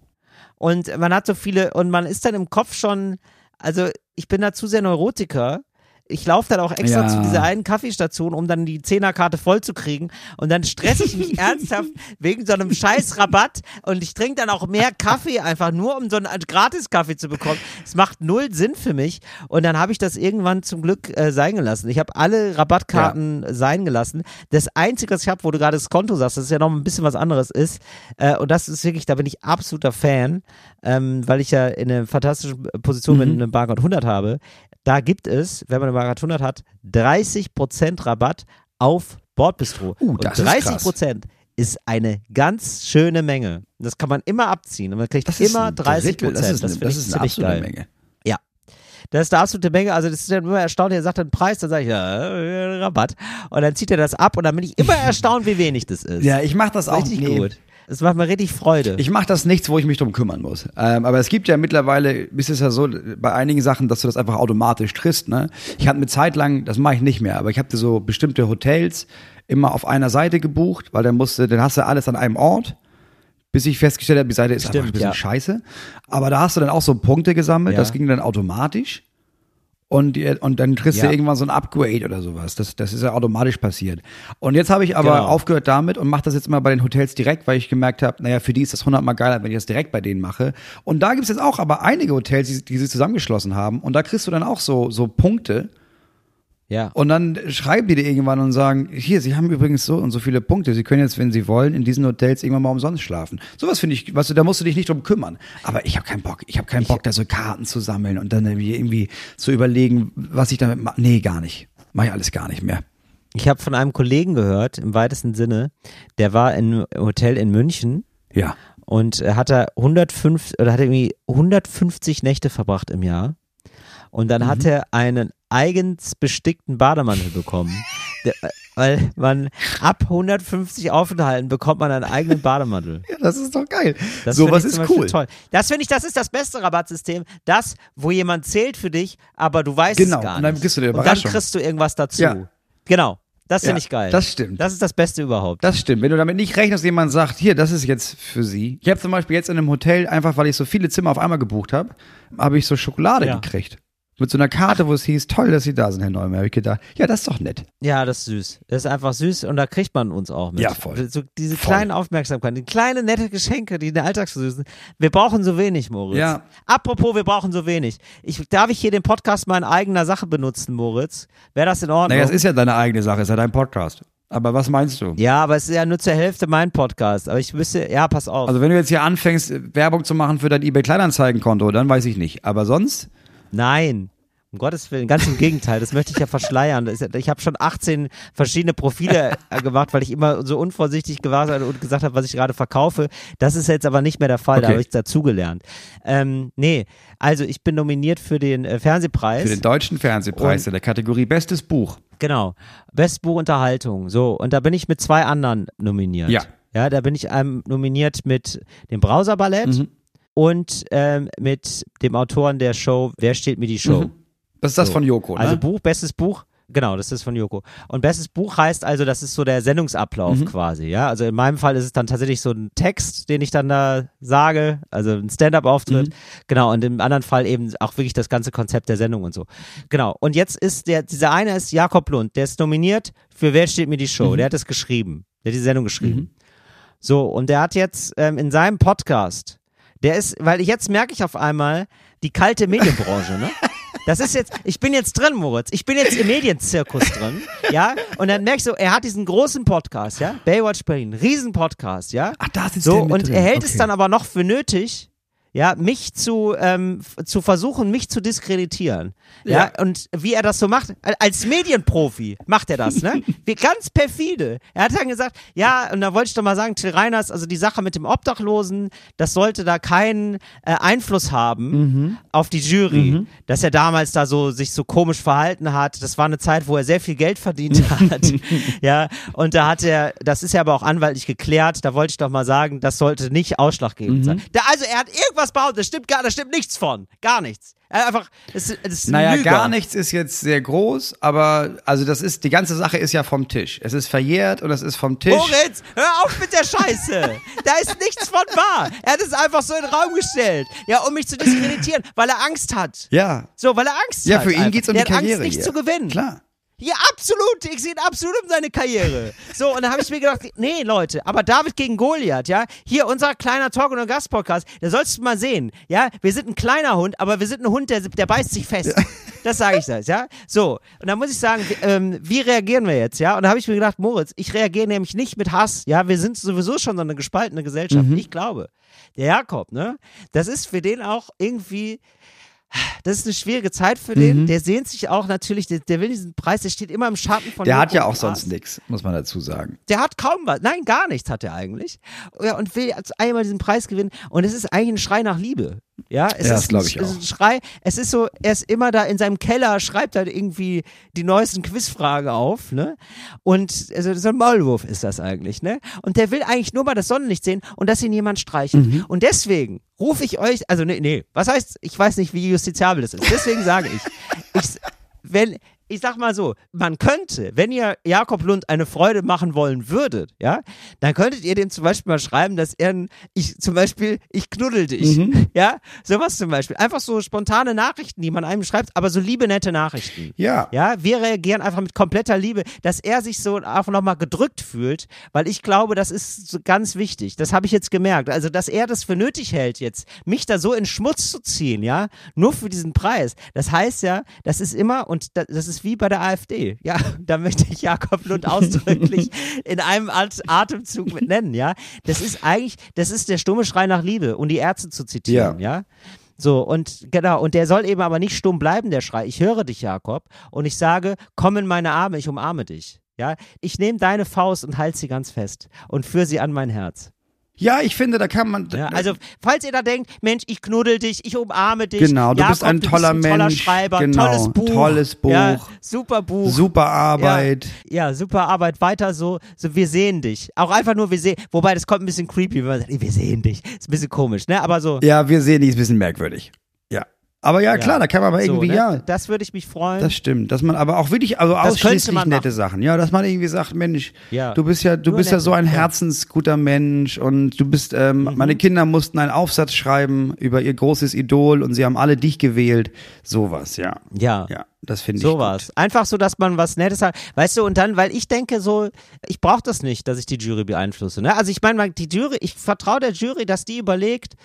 S2: Und man hat so viele, und man ist dann im Kopf schon, also ich bin da zu sehr Neurotiker. Ich laufe dann auch extra
S3: Ja.
S2: zu dieser einen Kaffeestation, um dann die Zehnerkarte voll zu kriegen. Und dann stresse ich mich ernsthaft wegen so einem scheiß Rabatt. Und ich trinke dann auch mehr Kaffee einfach nur, um so einen Gratis-Kaffee zu bekommen. Es macht null Sinn für mich. Und dann habe ich das irgendwann zum Glück äh, sein gelassen. Ich habe alle Rabattkarten sein gelassen. Das Einzige, was ich habe, wo du gerade das Konto sagst, das ist ja noch ein bisschen was anderes ist. Äh, und das ist wirklich, da bin ich absoluter Fan, ähm, weil ich ja in einer fantastischen Position mit einem Barcode 100 habe. Da gibt es, wenn man eine 100 hat, 30% Rabatt auf Bordbistro.
S3: Uh,
S2: und
S3: das ist
S2: 30% ist eine ganz schöne Menge. Das kann man immer abziehen und man kriegt
S3: Das ist
S2: immer
S3: ein
S2: 30
S3: Drittel,
S2: Prozent.
S3: Das ist, eine, das
S2: ich
S3: ist eine absolute
S2: geil.
S3: Menge.
S2: Ja. Das ist der absolute Menge. Also, das ist dann immer erstaunlich. Er sagt dann Preis, dann sage ich, ja, äh, Rabatt. Und dann zieht er das ab und dann bin ich immer erstaunt, wie wenig das ist.
S3: Ja, ich mache das auch
S2: Richtig
S3: nee.
S2: gut. Es macht mir richtig Freude.
S3: Ich mache das nichts, wo ich mich drum kümmern muss. Ähm, aber es gibt ja mittlerweile, ist es ja so, bei einigen Sachen, dass du das einfach automatisch triffst. Ne? Ich hatte eine Zeit lang, das mache ich nicht mehr, aber ich habe so bestimmte Hotels immer auf einer Seite gebucht, weil dann musste, dann hast du alles an einem Ort. Bis ich festgestellt habe, die Seite ist einfach
S2: Stimmt,
S3: ein bisschen
S2: ja.
S3: scheiße. Aber da hast du dann auch so Punkte gesammelt,
S2: Ja.
S3: das ging dann automatisch. Und, und dann kriegst
S2: Ja.
S3: du irgendwann so ein Upgrade oder sowas. Das, das ist ja automatisch passiert. Und jetzt habe ich aber
S2: Genau.
S3: aufgehört damit und mache das jetzt mal bei den Hotels direkt, weil ich gemerkt habe, naja, für die ist das hundertmal geiler, wenn ich das direkt bei denen mache. Und da gibt es jetzt auch aber einige Hotels, die, die sie zusammengeschlossen haben. Und da kriegst du dann auch so, so Punkte.
S2: Ja.
S3: Und dann schreiben die dir irgendwann und sagen, hier, sie haben übrigens so und so viele Punkte. Sie können jetzt, wenn sie wollen, in diesen Hotels irgendwann mal umsonst schlafen. Sowas finde ich, weißt du, da musst du dich nicht drum kümmern. Aber ich habe keinen Bock. Ich habe keinen Bock, da so Karten zu sammeln und dann irgendwie, zu überlegen, was ich damit mache. Nee, gar nicht. Mach ich alles gar nicht mehr.
S2: Ich habe von einem Kollegen gehört, im weitesten Sinne, der war in einem Hotel in München
S3: Ja.
S2: und er hat da 105 oder hat irgendwie 150 Nächte verbracht im Jahr. Und dann hat er einen eigens bestickten Bademantel bekommen. Der, weil man ab 150 Aufenthalten bekommt man einen eigenen Bademantel.
S3: Ja, das ist doch geil.
S2: Das
S3: Sowas ist cool.
S2: Toll. Das finde ich, das ist das beste Rabattsystem. Das, wo jemand zählt für dich, aber du weißt
S3: Genau,
S2: es gar
S3: und dann
S2: nicht.
S3: kriegst du die
S2: und dann kriegst du irgendwas dazu.
S3: Ja.
S2: Genau. Das finde
S3: Ja,
S2: ich geil.
S3: das stimmt.
S2: Das ist das Beste überhaupt.
S3: Das stimmt. Wenn du damit nicht rechnest, dass jemand sagt, hier, das ist jetzt für sie. Ich habe zum Beispiel jetzt in einem Hotel, einfach weil ich so viele Zimmer auf einmal gebucht habe, habe ich so Schokolade
S2: Ja.
S3: gekriegt. Mit so einer Karte, wo es hieß, toll, dass Sie da sind, Herr Neumann. Habe ich gedacht, ja, das ist doch nett.
S2: Ja, das ist süß. Das ist einfach süß und da kriegt man uns auch mit.
S3: Ja, voll.
S2: So diese
S3: Voll.
S2: kleinen Aufmerksamkeiten, die kleinen nette Geschenke, die in der Alltag süßen. Wir brauchen so wenig, Moritz.
S3: Ja.
S2: Apropos, wir brauchen so wenig. Ich, darf ich hier den Podcast mal in eigener Sache benutzen, Moritz? Wäre das in Ordnung?
S3: Naja, es ist ja deine eigene Sache, es ist ja dein Podcast. Aber was meinst du?
S2: ja, aber es ist ja nur zur Hälfte mein Podcast. Aber ich wüsste, ja, pass auf.
S3: Also wenn du jetzt hier anfängst, Werbung zu machen für dein eBay-Kleinanzeigenkonto, dann weiß ich nicht. Aber sonst,
S2: Nein. Um Gottes Willen, ganz im Gegenteil, das möchte ich ja verschleiern. Ich habe schon 18 verschiedene Profile äh, gemacht, weil ich immer so unvorsichtig gewesen bin und gesagt habe, was ich gerade verkaufe. Das ist jetzt aber nicht mehr der Fall, da
S3: Okay.
S2: habe ich dazugelernt. Ähm, nee, also ich bin nominiert für den äh, Fernsehpreis.
S3: für den deutschen Fernsehpreis in der Kategorie Bestes Buch.
S2: Genau. Bestbuch Unterhaltung. So, und da bin ich mit zwei anderen nominiert.
S3: Ja.
S2: Ja, da bin ich ähm, nominiert mit dem Browser-Ballett
S3: Mhm.
S2: Und ähm, mit dem Autoren der Show Wer steht mir die Show?
S3: Mhm. Das ist das
S2: So.
S3: von Joko, ne?
S2: Also Buch, bestes Buch. Genau, das ist von Joko. Und bestes Buch heißt also, das ist so der Sendungsablauf
S3: Mhm.
S2: quasi, ja. Also in meinem Fall ist es dann tatsächlich so ein Text, den ich dann da sage, also ein Stand-up-Auftritt.
S3: Mhm.
S2: Genau, und im anderen Fall eben auch wirklich das ganze Konzept der Sendung und so. Genau. Und jetzt ist der, dieser eine ist Jakob Lund, der ist nominiert für Wer steht mir die Show?
S3: Mhm.
S2: Der hat es geschrieben. Der hat die Sendung geschrieben. So, und der hat jetzt ähm, in seinem Podcast, der ist, weil jetzt merke ich auf einmal die kalte Medienbranche, ne? Das ist jetzt, ich bin jetzt drin, Moritz. Ich bin jetzt im Medienzirkus drin, ja? Und dann merke ich so, er hat diesen großen Podcast, ja? Baywatch Berlin, riesen Podcast, ja?
S3: Ach, da sitzt
S2: So,
S3: der mit
S2: und
S3: drin.
S2: er hält es
S3: Okay.
S2: dann aber noch für nötig, ja, mich zu, ähm, zu versuchen, mich zu diskreditieren. Ja.
S3: Ja.
S2: und wie er das so macht, al- als Medienprofi macht er das, ne? Wie ganz perfide. Er hat dann gesagt, ja, und da wollte ich doch mal sagen, Till Reiners, also die Sache mit dem Obdachlosen, das sollte da keinen äh, Einfluss haben
S3: Mhm.
S2: auf die Jury, dass er damals da so sich so komisch verhalten hat. Das war eine Zeit, wo er sehr viel Geld verdient hat. ja, und da hat er, das ist ja aber auch anwaltlich geklärt, da wollte ich doch mal sagen, das sollte nicht ausschlaggebend
S3: Mhm.
S2: sein. Da, also er hat irgendwas behauptet, das stimmt gar, da stimmt nichts von. Gar nichts. Einfach, das das
S3: Naja, gar nichts ist jetzt sehr groß, aber also das ist, die ganze Sache ist ja vom Tisch. Es ist verjährt und es ist vom Tisch.
S2: Moritz, hör auf mit der Scheiße. da ist nichts von wahr. Er hat es einfach so in den Raum gestellt. Ja, um mich zu diskreditieren, weil er Angst hat.
S3: Ja.
S2: So, weil er Angst
S3: Ja,
S2: hat.
S3: für ihn
S2: einfach.
S3: geht's um
S2: Der
S3: die
S2: hat
S3: Karriere
S2: Angst, nicht
S3: hier.
S2: zu gewinnen.
S3: Klar.
S2: Ja, absolut. Ich sehe ihn absolut um seine Karriere. So, und dann habe ich mir gedacht, nee, Leute, aber David gegen Goliath, ja, hier unser kleiner Talk- und Gast-Podcast, da sollst du mal sehen, ja, wir sind ein kleiner Hund, aber wir sind ein Hund, der, der beißt sich fest. Das sage ich das, ja. So, und dann muss ich sagen, wie, ähm, wie reagieren wir jetzt, ja? Und da habe ich mir gedacht, Moritz, ich reagiere nämlich nicht mit Hass, ja, wir sind sowieso schon so eine gespaltene Gesellschaft. Ich glaube, der Jakob, ne, das ist für den auch irgendwie das ist eine schwierige Zeit für den. Der sehnt sich auch natürlich, der, der will diesen Preis, der steht immer im Schatten von
S3: Der hat ja auch sonst nichts, muss man dazu sagen.
S2: Der hat kaum was. Nein, gar nichts hat er eigentlich. Ja, und will einmal diesen Preis gewinnen. Und es ist eigentlich ein Schrei nach Liebe. Ja, es
S3: Ja,
S2: ist
S3: das
S2: ein,
S3: ich
S2: es ist
S3: auch.
S2: ein Schrei. Es ist so, er ist immer da in seinem Keller, schreibt halt irgendwie die neuesten Quizfragen auf, ne? Und also so ein Maulwurf ist das eigentlich, ne? Und der will eigentlich nur mal das Sonnenlicht sehen und dass ihn jemand streichelt.
S3: Mhm.
S2: Und deswegen rufe ich euch, also nee, nee, was heißt, ich weiß nicht, wie justiziabel das ist. Deswegen sage ich, ich wenn, ich sag mal so, man könnte, wenn ihr Jakob Lund eine Freude machen wollen würdet, ja, dann könntet ihr dem zum Beispiel mal schreiben, dass er, ein- ich, zum Beispiel, ich knuddel dich,
S3: Mhm.
S2: ja, sowas zum Beispiel. Einfach so spontane Nachrichten, die man einem schreibt, aber so liebe, nette Nachrichten.
S3: Ja.
S2: Ja, wir reagieren einfach mit kompletter Liebe, dass er sich so einfach nochmal gedrückt fühlt, weil ich glaube, das ist ganz wichtig. Das habe ich jetzt gemerkt. Also, dass er das für nötig hält, jetzt mich da so in Schmutz zu ziehen, ja, nur für diesen Preis. Das heißt ja, das ist immer, und da- das ist wie bei der AfD. Ja, da möchte ich Jakob Lund ausdrücklich in einem At Atemzug mit nennen, ja. Das ist eigentlich, das ist der stumme Schrei nach Liebe, um die Ärzte zu zitieren, ja. So, und genau, und der soll eben aber nicht stumm bleiben, der Schrei. Ich höre dich, Jakob, und ich sage, komm in meine Arme, ich umarme dich. Ja, ich nehme deine Faust und halte sie ganz fest und führe sie an mein Herz.
S3: Ja, ich finde, da kann man.
S2: Ja, also, falls ihr da denkt, Mensch, ich knuddel dich, ich umarme dich.
S3: Genau, du bist ein
S2: du
S3: toller
S2: bist ein toller
S3: Mensch,
S2: Schreiber,
S3: genau,
S2: tolles Buch.
S3: tolles Buch.
S2: Ja, super Buch.
S3: super Arbeit.
S2: Ja, super Arbeit, weiter so, so, wir sehen dich. Auch einfach nur, wir sehen, wobei das kommt ein bisschen creepy, wenn man sagt, wir sehen dich. Ist ein bisschen komisch, ne, aber so.
S3: Ja, wir sehen, die ist ein bisschen merkwürdig. Ja. Aber ja, klar, da kann man aber irgendwie,
S2: so, ne?
S3: ja.
S2: Das würde ich mich freuen.
S3: Das stimmt, dass man aber auch wirklich, also ausschließlich nette. Sachen. Ja, dass man irgendwie sagt, Mensch,
S2: Ja.
S3: du bist ja, du
S2: Nur
S3: bist ja so ein
S2: ja. Mhm.
S3: herzensguter Mensch und du bist, ähm, meine Kinder mussten einen Aufsatz schreiben über ihr großes Idol und sie haben alle dich gewählt. Sowas, ja.
S2: ja.
S3: Ja, das finde ich.
S2: Sowas. Einfach so, dass man was Nettes hat. Weißt du, und dann, weil ich denke so, ich brauche das nicht, dass ich die Jury beeinflusse. Ne? Also ich meine, die Jury, ich vertraue der Jury, dass die überlegt,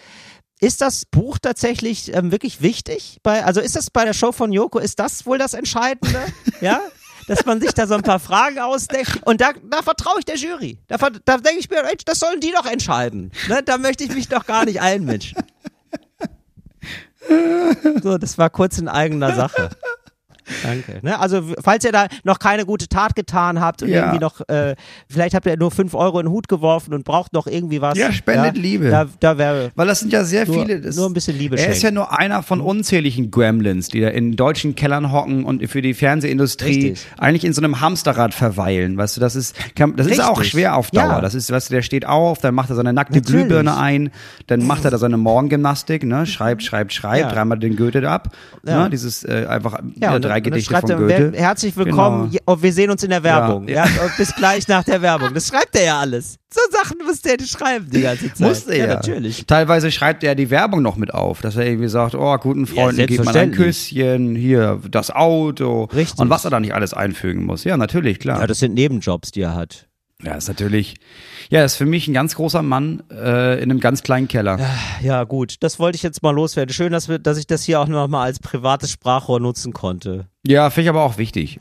S2: ist das Buch tatsächlich ähm, wirklich wichtig? Bei, also ist das bei der Show von Joko, ist das wohl das Entscheidende? ja? Dass man sich da so ein paar Fragen ausdenkt. Und da, da vertraue ich der Jury. Da, da denke ich mir, Mensch, das sollen die doch entscheiden. Ne? Da möchte ich mich doch gar nicht einmischen. So, das war kurz in eigener Sache. Danke. Ne? Also, falls ihr da noch keine gute Tat getan habt und
S3: Ja.
S2: irgendwie noch, äh, vielleicht habt ihr nur 5 Euro in den Hut geworfen und braucht noch irgendwie was.
S3: Ja, spendet Liebe.
S2: Da, da wäre
S3: Weil das sind ja sehr
S2: Nur-
S3: viele. Das,
S2: nur ein bisschen Liebe
S3: Er ist ja
S2: schenken.
S3: nur einer von unzähligen Gremlins, die da in deutschen Kellern hocken und für die Fernsehindustrie
S2: Richtig.
S3: eigentlich in so einem Hamsterrad verweilen. Weißt du, das ist, kann, das ist auch schwer auf Dauer.
S2: Ja.
S3: Das ist, weißt du, der steht auf, dann macht er seine nackte
S2: Natürlich.
S3: Glühbirne ein, dann macht er da seine Morgengymnastik, ne, schreibt, schreibt, schreibt,
S2: Ja.
S3: dreimal den Goethe ab,
S2: Ja.
S3: ne, dieses äh, einfach
S2: ja,
S3: ja,
S2: und,
S3: drei Gedichte von Goethe.
S2: herzlich willkommen,
S3: Genau.
S2: oh, wir sehen uns in der Werbung.
S3: Ja.
S2: Ja. bis gleich nach der Werbung. Das schreibt er ja alles. So Sachen muss der schreiben die ganze Zeit.
S3: Musste er.
S2: Ja, natürlich.
S3: Teilweise schreibt er die Werbung noch mit auf, dass er irgendwie sagt, oh, guten Freunden gibt man ein. Küsschen, hier, das Auto.
S2: Richtig.
S3: Und was er da nicht alles einfügen muss. Ja, natürlich, klar.
S2: Ja, das sind Nebenjobs, die er hat.
S3: Ja, ist natürlich. Ja, ist für mich ein ganz großer Mann äh, in einem ganz kleinen Keller.
S2: Ja, gut. Das wollte ich jetzt mal loswerden. Schön, dass, wir, dass ich das hier auch noch mal als privates Sprachrohr nutzen konnte.
S3: Ja, finde ich aber auch wichtig.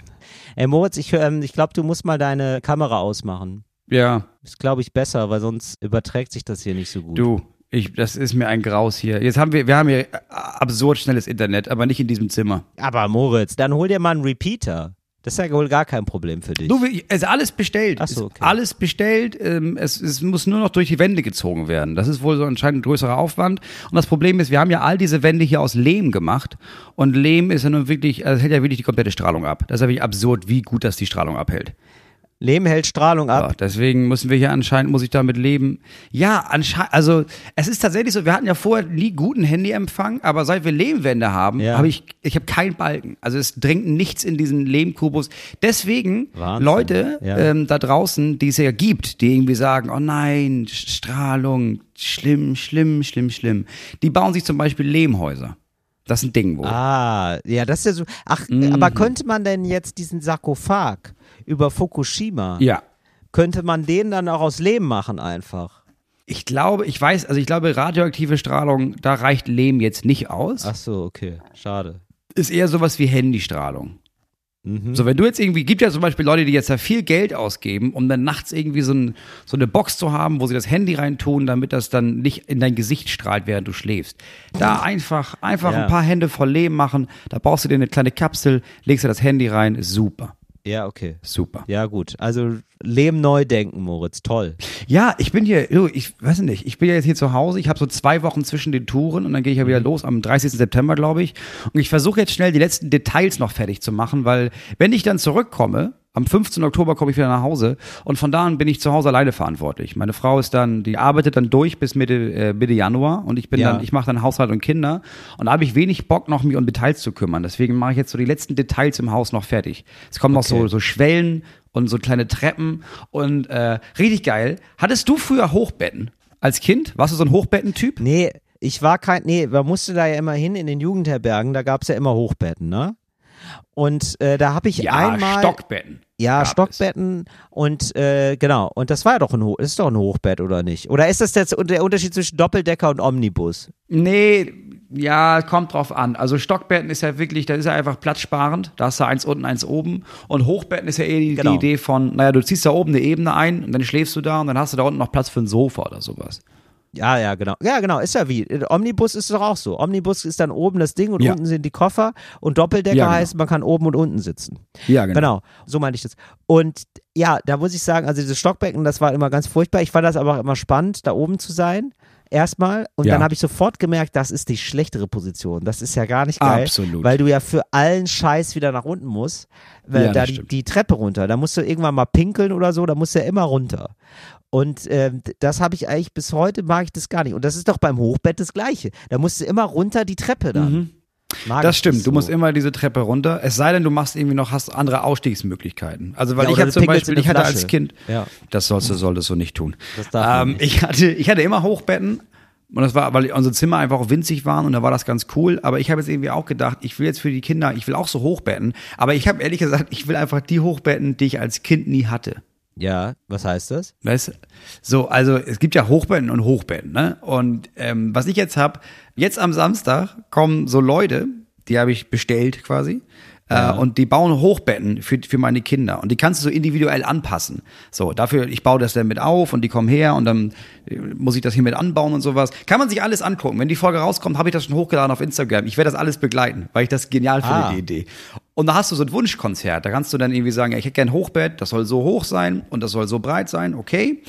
S2: Ey, Moritz, ich, ähm, ich glaube, du musst mal deine Kamera ausmachen.
S3: Ja,
S2: Ist, glaube ich, besser, weil sonst überträgt sich das hier nicht so gut.
S3: du, ich, das ist mir ein Graus hier. Jetzt haben wir, wir haben hier absurd schnelles Internet, aber nicht in diesem Zimmer.
S2: Aber Moritz, dann hol dir mal einen Repeater. Das ist ja wohl gar kein Problem für dich.
S3: Du, ist alles bestellt.
S2: Ach so, okay.
S3: Alles bestellt. Ähm, es, es muss nur noch durch die Wände gezogen werden. Das ist wohl so anscheinend ein größerer Aufwand. Und das Problem ist, wir haben ja all diese Wände hier aus Lehm gemacht. Und Lehm ist ja nun wirklich, also hält ja wirklich die komplette Strahlung ab. Das ist ja wirklich absurd, wie gut das die Strahlung abhält.
S2: Leben hält Strahlung ab.
S3: Ja, deswegen müssen wir hier anscheinend, muss ich damit leben. Ja, anscheinend, also es ist tatsächlich so, wir hatten ja vorher nie guten Handyempfang, aber seit wir Lehmwände haben,
S2: Ja.
S3: habe ich, ich habe keinen Balken. Also es dringt nichts in diesen Lehmkubus. Deswegen,
S2: Wahnsinn.
S3: Leute
S2: Ja.
S3: ähm, da draußen, die es ja gibt, die irgendwie sagen, oh nein, Strahlung, schlimm, schlimm, schlimm, schlimm. Die bauen sich zum Beispiel Lehmhäuser. Das ist ein Ding wohl.
S2: Ah, ja, das ist ja so. Ach,
S3: Mhm.
S2: aber könnte man denn jetzt diesen Sarkophag über Fukushima,
S3: Ja.
S2: könnte man den dann auch aus Lehm machen einfach?
S3: Ich glaube, ich weiß, also ich glaube, radioaktive Strahlung, da reicht Lehm jetzt nicht aus.
S2: Ach so, okay, schade.
S3: Ist eher sowas wie Handystrahlung.
S2: Mhm.
S3: So, wenn du jetzt irgendwie, gibt ja zum Beispiel Leute, die jetzt da viel Geld ausgeben, um dann nachts irgendwie so, ein, so eine Box zu haben, wo sie das Handy reintun, damit das dann nicht in dein Gesicht strahlt, während du schläfst. Da einfach, einfach
S2: Ja.
S3: ein paar Hände voll Lehm machen, da brauchst du dir eine kleine Kapsel, legst du das Handy rein, super,
S2: Ja, okay.
S3: super.
S2: Ja, gut. Also Lehm neu denken, Moritz. Toll.
S3: Ja, ich bin hier, du, ich weiß nicht, ich bin ja jetzt hier zu Hause, ich habe so zwei Wochen zwischen den Touren und dann gehe ich ja wieder los am 30. September, glaube ich. Und ich versuche jetzt schnell die letzten Details noch fertig zu machen, weil wenn ich dann zurückkomme, am 15. Oktober komme ich wieder nach Hause und von da an bin ich zu Hause alleine verantwortlich. Meine Frau ist dann, die arbeitet dann durch bis Mitte, äh, Mitte Januar und ich bin
S2: Ja.
S3: dann, ich mache dann Haushalt und Kinder und da habe ich wenig Bock noch mich um Details zu kümmern. Deswegen mache ich jetzt so die letzten Details im Haus noch fertig. Es kommen noch so,
S2: Okay.
S3: so Schwellen und so kleine Treppen und äh, richtig geil. Hattest du früher Hochbetten als Kind? Warst du so ein Hochbettentyp?
S2: Nee, ich war kein, nee, man musste da ja immer hin in den Jugendherbergen, da gab's ja immer Hochbetten, ne? Und äh, da habe ich einmal.
S3: Stockbetten.
S2: Ja,
S3: gab es.
S2: Stockbetten und äh, genau. Und das war ja doch ein, Ho das ist doch ein Hochbett, oder nicht? Oder ist das jetzt der Unterschied zwischen Doppeldecker und Omnibus?
S3: Nee, ja, kommt drauf an. Also Stockbetten ist ja wirklich, da ist ja einfach platzsparend. Da hast du eins unten, eins oben. Und Hochbetten ist ja eher die,
S2: Genau.
S3: die Idee von, naja, du ziehst da oben eine Ebene ein und dann schläfst du da und dann hast du da unten noch Platz für ein Sofa oder sowas.
S2: Ja, ja, genau. Ja, genau, ist ja wie. Omnibus ist doch auch so. Omnibus ist dann oben das Ding und
S3: Ja.
S2: unten sind die Koffer und Doppeldecker
S3: Ja, genau.
S2: heißt, man kann oben und unten sitzen.
S3: Ja,
S2: Genau, so meinte ich das. Und ja, da muss ich sagen, also dieses Stockbecken, das war immer ganz furchtbar. Ich fand das aber auch immer spannend, da oben zu sein. Erstmal. Und
S3: Ja.
S2: dann habe ich sofort gemerkt, das ist die schlechtere Position. Das ist ja gar nicht geil.
S3: Absolut.
S2: Weil du ja für allen Scheiß wieder nach unten musst. Weil
S3: Ja,
S2: da die, die Treppe runter. Da musst du irgendwann mal pinkeln oder so, da musst du ja immer runter. Und d- das habe ich eigentlich bis heute mag ich das gar nicht. Und das ist doch beim Hochbett das Gleiche. Da musst du immer runter die Treppe dann. Mag
S3: Mhm. Das stimmt,
S2: nicht
S3: du
S2: so.
S3: musst immer diese Treppe runter. Es sei denn, du machst irgendwie noch, hast andere Ausstiegsmöglichkeiten. Also, weil
S2: Ja,
S3: ich hatte zum Beispiel, ich hatte als Kind,
S2: Ja.
S3: das sollst du, solltest du nicht tun.
S2: Das darf
S3: ähm,
S2: nicht.
S3: Ich hatte, ich hatte immer Hochbetten. Und das war, weil unsere Zimmer einfach auch winzig waren und da war das ganz cool. Aber ich habe jetzt irgendwie auch gedacht, ich will jetzt für die Kinder, ich will auch so Hochbetten. Aber ich habe ehrlich gesagt, ich will einfach die Hochbetten, die ich als Kind nie hatte.
S2: Ja, was heißt das?
S3: Weißt? So, also es gibt ja Hochbetten und Hochbetten, ne? Und ähm, was ich jetzt hab, jetzt am Samstag kommen so Leute, die habe ich bestellt quasi. Äh, und die bauen Hochbetten für, für meine Kinder. Und die kannst du so individuell anpassen. So, dafür, ich baue das dann mit auf und die kommen her und dann äh, muss ich das hier mit anbauen und sowas. Kann man sich alles angucken. Wenn die Folge rauskommt, habe ich das schon hochgeladen auf Instagram. Ich werde das alles begleiten, weil ich das genial finde,
S2: Ah.
S3: die Idee. Und da hast du so ein Wunschkonzert. Da kannst du dann irgendwie sagen, ja, ich hätte gern ein Hochbett, das soll so hoch sein und das soll so breit sein, okay.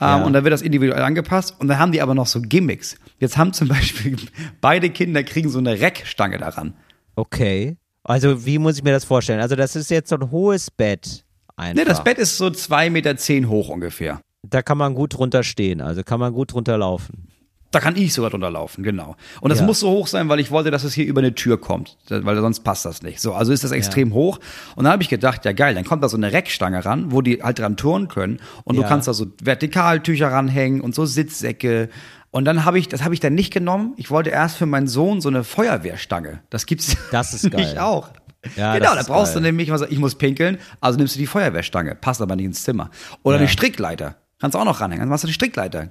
S2: Ja.
S3: Ähm, und dann wird das individuell angepasst. Und dann haben die aber noch so Gimmicks. Jetzt haben zum Beispiel beide Kinder kriegen so eine Reckstange daran.
S2: Okay. Also, wie muss ich mir das vorstellen? Also, das ist jetzt so ein hohes Bett. Einfach.
S3: Ne, das Bett ist so zwei Meter zehn hoch ungefähr.
S2: Da kann man gut drunter stehen, also kann man gut drunter laufen.
S3: Da kann ich sogar drunter laufen, genau. Und das
S2: Ja.
S3: muss so hoch sein, weil ich wollte, dass es hier über eine Tür kommt, weil sonst passt das nicht. So, also ist das extrem hoch. Und dann habe ich gedacht, ja geil, dann kommt da so eine Reckstange ran, wo die halt dran turnen können. Und
S2: Ja.
S3: du kannst da so Vertikaltücher ranhängen und so Sitzsäcke. Und dann habe ich, das habe ich dann nicht genommen. Ich wollte erst für meinen Sohn so eine Feuerwehrstange. Das gibt's
S2: Das ist geil.
S3: nämlich auch.
S2: Ja,
S3: genau, da brauchst
S2: geil.
S3: du nämlich, was, ich muss pinkeln, also nimmst du die Feuerwehrstange, passt aber nicht ins Zimmer. Oder
S2: Ja.
S3: eine Strickleiter. Kannst du auch noch ranhängen, dann machst du eine Strickleiter.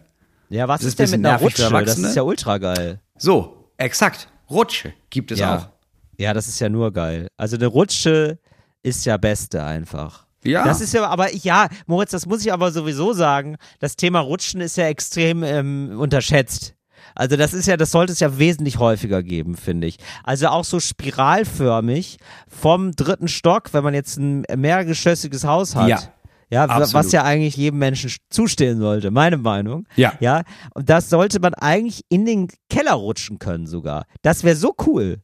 S2: Ja, was
S3: Das
S2: ist, denn mit einer Rutsche? Das ist ja ultra geil.
S3: So, exakt. Rutsche gibt es
S2: Ja.
S3: auch.
S2: Ja, das ist ja nur geil. Also eine Rutsche ist ja beste einfach.
S3: Ja.
S2: Das ist ja, aber ich, ja, Moritz, das muss ich aber sowieso sagen. Das Thema Rutschen ist ja extrem ähm, unterschätzt. Also das ist ja, das sollte es ja wesentlich häufiger geben, finde ich. Also auch so spiralförmig vom dritten Stock, wenn man jetzt ein mehrgeschossiges Haus hat.
S3: Ja.
S2: Ja, wa- was
S3: Absolut.
S2: ja eigentlich jedem Menschen zustehen sollte, meine Meinung.
S3: Ja.
S2: Ja, und das sollte man eigentlich in den Keller rutschen können sogar. Das wäre so cool.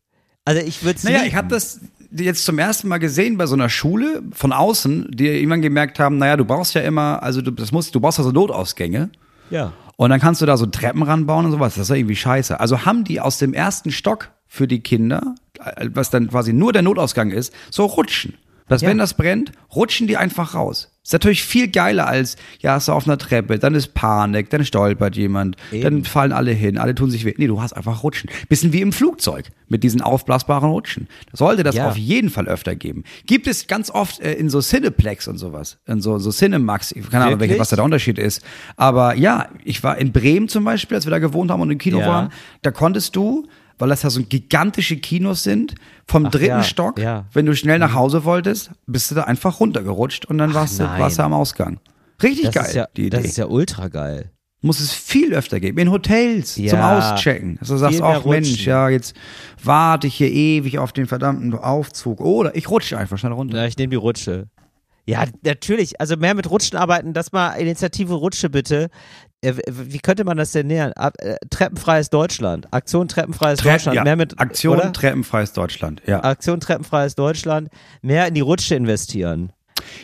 S2: Also ich würde es
S3: Naja, ich habe das, jetzt zum ersten Mal gesehen bei so einer Schule von außen, die irgendwann gemerkt haben, naja, du brauchst ja immer, also du, das musst, du brauchst also Notausgänge.
S2: Ja.
S3: Und dann kannst du da so Treppen ranbauen und sowas. Das ist ja irgendwie scheiße. Also haben die aus dem ersten Stock für die Kinder, äh, was dann quasi nur der Notausgang ist, so Rutschen. Dass
S2: Ja.
S3: wenn das brennt, rutschen die einfach raus. Ist natürlich viel geiler als, ja, hast du auf einer Treppe, dann ist Panik, dann stolpert jemand, dann fallen alle hin, alle tun sich weh. Nee, du hast einfach Rutschen. Bisschen wie im Flugzeug mit diesen aufblasbaren Rutschen. Sollte das
S2: Ja.
S3: auf jeden Fall öfter geben. Gibt es ganz oft äh, in so Cineplex und sowas, in so, so Cinemax, keine Ahnung, welche, was da der Unterschied ist. Aber ja, ich war in Bremen zum Beispiel, als wir da gewohnt haben und im Kino
S2: Ja.
S3: waren, da konntest du, weil das ja so gigantische Kinos sind, vom dritten
S2: ja,
S3: Stock,
S2: ja.
S3: wenn du schnell nach Hause wolltest, bist du da einfach runtergerutscht und dann warst, du, warst du am Ausgang. Richtig
S2: Das
S3: geil,
S2: ist ja,
S3: die Idee.
S2: das ist ja ultra geil.
S3: Muss es viel öfter geben. In Hotels zum
S2: Ja.
S3: Auschecken. Dass du sagst, ach Mensch, ja, jetzt warte ich hier ewig auf den verdammten Aufzug. Oder ich rutsche einfach schnell runter.
S2: Ja, ich nehme die Rutsche. Ja, natürlich. Also mehr mit Rutschen arbeiten. Das mal Initiative Rutsche bitte. Äh, Wie könnte man das denn nähern? Äh, Treppenfreies Deutschland. Aktion Treppenfreies
S3: Tre-
S2: Deutschland.
S3: ja,
S2: Mehr mit
S3: Aktion
S2: oder?
S3: Treppenfreies Deutschland. Ja.
S2: Aktion Treppenfreies Deutschland. Mehr in die Rutsche investieren.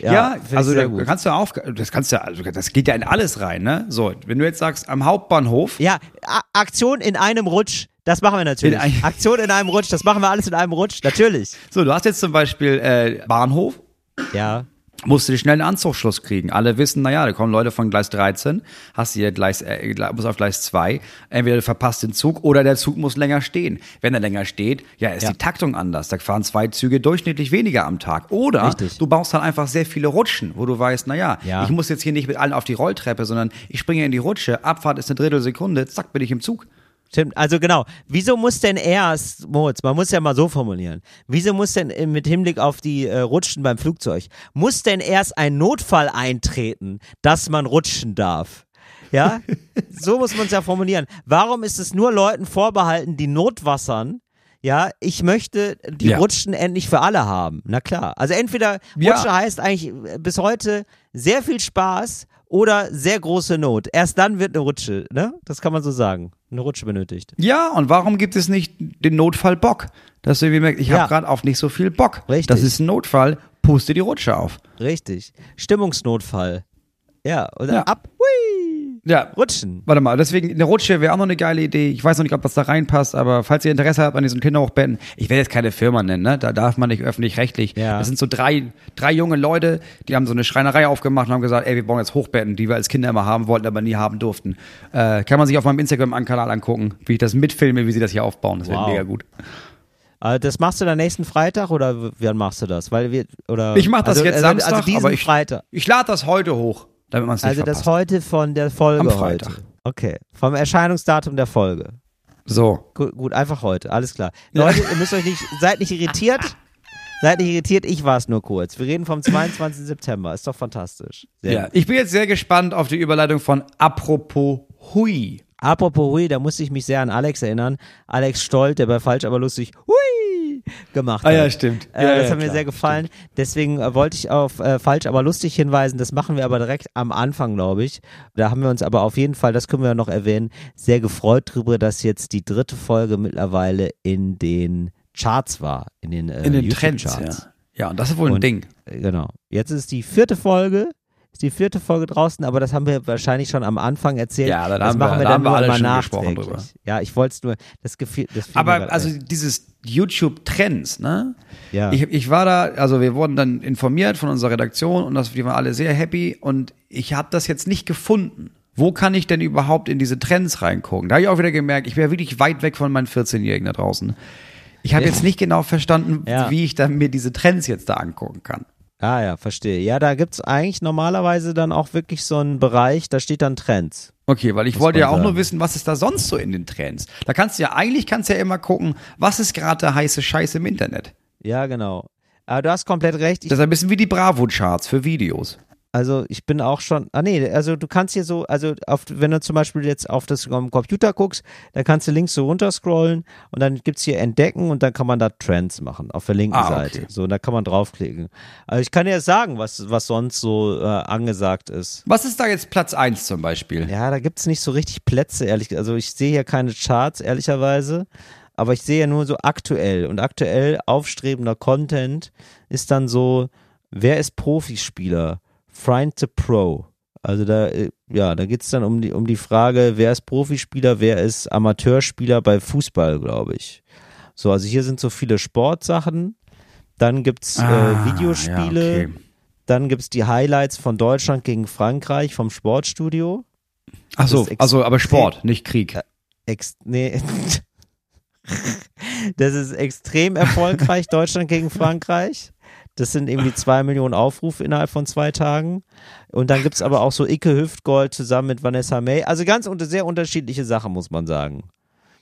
S2: Ja,
S3: Ja, also da kannst du auf, das kannst du, also das geht ja in alles rein, ne? So, wenn du jetzt sagst, am Hauptbahnhof,
S2: Ja, A Aktion in einem Rutsch. Das machen wir natürlich.
S3: In ein-
S2: Aktion in einem Rutsch. Das machen wir alles in einem Rutsch. Natürlich.
S3: so, du hast jetzt zum Beispiel äh, Bahnhof,
S2: Ja.
S3: Musst du schnell einen Anzugsschluss kriegen. Alle wissen, naja, da kommen Leute von Gleis 13, hast du hier Gleis, äh, muss auf Gleis 2, entweder du verpasst den Zug oder der Zug muss länger stehen. Wenn er länger steht, ja, ist
S2: Ja.
S3: die Taktung anders. Da fahren zwei Züge durchschnittlich weniger am Tag. Oder
S2: Richtig.
S3: du baust dann einfach sehr viele Rutschen, wo du weißt, naja,
S2: Ja.
S3: ich muss jetzt hier nicht mit allen auf die Rolltreppe, sondern ich springe in die Rutsche, Abfahrt ist eine Drittelsekunde, zack, bin ich im Zug.
S2: Stimmt, also genau. Wieso muss denn erst, Moritz, man muss ja mal so formulieren, wieso muss denn mit Hinblick auf die äh, Rutschen beim Flugzeug, muss denn erst ein Notfall eintreten, dass man rutschen darf? Ja, so muss man es ja formulieren. Warum ist es nur Leuten vorbehalten, die Notwassern? Ja, ich möchte die
S3: Ja.
S2: Rutschen endlich für alle haben. Na klar. Also entweder
S3: Ja.
S2: Rutsche heißt eigentlich äh, bis heute sehr viel Spaß oder sehr große Not. Erst dann wird eine Rutsche, ne? Das kann man so sagen. Eine Rutsche benötigt.
S3: Ja, und warum gibt es nicht den Notfall Bock? Dass du irgendwie merkst, ich
S2: Ja.
S3: habe gerade auf nicht so viel Bock.
S2: Richtig.
S3: Das ist ein Notfall, puste die Rutsche auf.
S2: Richtig. Stimmungsnotfall. Ja, und dann
S3: Ja.
S2: ab, hui,
S3: Ja,
S2: rutschen.
S3: Warte mal, deswegen eine Rutsche wäre auch noch eine geile Idee. Ich weiß noch nicht, ob das da reinpasst, aber falls ihr Interesse habt an diesen Kinderhochbetten, ich werde jetzt keine Firma nennen, ne? Da darf man nicht öffentlich-rechtlich.
S2: Ja.
S3: Das sind so drei, drei junge Leute, die haben so eine Schreinerei aufgemacht und haben gesagt, ey, wir bauen jetzt Hochbetten, die wir als Kinder immer haben wollten, aber nie haben durften. Äh, kann man sich auf meinem Instagram-Kanal angucken, wie ich das mitfilme, wie sie das hier aufbauen. Das wäre
S2: Wow.
S3: mega gut.
S2: Äh, das machst du dann nächsten Freitag oder wann machst du das? Weil wir, oder,
S3: Ich mache das
S2: also,
S3: jetzt
S2: also,
S3: Samstag,
S2: also diesen
S3: ich,
S2: Freitag.
S3: ich lade das heute hoch, damit man es nicht
S2: Also das
S3: verpasst.
S2: heute von der Folge
S3: Am Freitag.
S2: heute. Okay. Vom Erscheinungsdatum der Folge.
S3: So.
S2: Gut, gut, einfach heute, alles klar. Leute, ihr müsst euch nicht, seid nicht irritiert. Seid nicht irritiert, ich war es nur kurz. Wir reden vom 22. September, ist doch fantastisch. Sehr
S3: Ja.
S2: gut.
S3: Ich bin jetzt sehr gespannt auf die Überleitung von Apropos Hui.
S2: Apropos Hui, da musste ich mich sehr an Alex erinnern. Alex Stolt, der bei Falsch aber lustig Hui gemacht
S3: Ah
S2: hat.
S3: ja, stimmt.
S2: Äh,
S3: Ja,
S2: das
S3: ja,
S2: hat mir
S3: klar,
S2: sehr gefallen. Deswegen äh, wollte ich auf äh, Falsch aber lustig hinweisen. Das machen wir aber direkt am Anfang, glaube ich. Da haben wir uns aber auf jeden Fall, das können wir noch erwähnen, sehr gefreut darüber, dass jetzt die dritte Folge mittlerweile in den Charts war. In den, äh,
S3: In den Trends, ja. Ja, und das ist wohl ein
S2: Und-
S3: Ding.
S2: Äh, Genau. Jetzt ist die vierte Folge. Ist die vierte Folge draußen, aber das haben wir wahrscheinlich schon am Anfang erzählt.
S3: Ja, da
S2: das
S3: haben wir-
S2: machen wir
S3: da
S2: dann
S3: wir schon gesprochen
S2: nachträglich.
S3: drüber.
S2: Ja, ich wollte es nur, das gefiel, das
S3: Aber also
S2: ein.
S3: dieses YouTube-Trends, ne?
S2: Ja.
S3: Ich, ich war da, also wir wurden dann informiert von unserer Redaktion und das, wir waren alle sehr happy und ich habe das jetzt nicht gefunden. Wo kann ich denn überhaupt in diese Trends reingucken? Da habe ich auch wieder gemerkt, ich wäre wirklich weit weg von meinen 14-Jährigen da draußen. Ich habe
S2: Ja.
S3: jetzt nicht genau verstanden,
S2: Ja.
S3: wie ich dann mir diese Trends jetzt da angucken kann.
S2: Ah ja, verstehe. Ja, da gibt's eigentlich normalerweise dann auch wirklich so einen Bereich, da steht dann Trends.
S3: Okay, weil ich
S2: Muss
S3: wollte ja auch
S2: sagen.
S3: nur wissen, was ist da sonst so in den Trends. Da kannst du ja eigentlich kannst du ja immer gucken, was ist gerade der heiße Scheiß im Internet.
S2: Ja, genau. Aber du hast komplett recht. Ich,
S3: Das ist ein bisschen wie die Bravo-Charts für Videos.
S2: Also ich bin auch schon. Ah nee, also du kannst hier so, also auf, wenn du zum Beispiel jetzt auf das am Computer guckst, dann kannst du links so runter scrollen und dann gibt's hier Entdecken und dann kann man da Trends machen auf der linken
S3: Ah, okay.
S2: Seite. So, und da kann man draufklicken. Also ich kann dir sagen, was, was sonst so äh, angesagt ist.
S3: Was ist da jetzt Platz 1 zum Beispiel?
S2: Ja, da gibt's nicht so richtig Plätze, ehrlich. Also ich sehe hier keine Charts, ehrlicherweise. aber ich sehe ja nur so aktuell und aktuell aufstrebender Content ist dann so, wer ist Profispieler? Find the Pro. Also da, äh, ja, da geht's dann um die, um die Frage, wer ist Profispieler, wer ist Amateurspieler bei Fußball, glaube ich. So, also hier sind so viele Sportsachen, dann gibt's
S3: Ah,
S2: äh, Videospiele,
S3: ja, okay.
S2: dann gibt's die Highlights von Deutschland gegen Frankreich vom Sportstudio.
S3: Ach so,
S2: ist ex-
S3: also aber Sport, nicht Krieg.
S2: Ex nee. Das ist extrem erfolgreich, Deutschland gegen Frankreich. Das sind irgendwie zwei Millionen Aufrufe innerhalb von zwei Tagen. Und dann gibt's aber auch so Icke Hüftgold zusammen mit Vanessa May. Also ganz unter, sehr unterschiedliche Sachen, muss man sagen.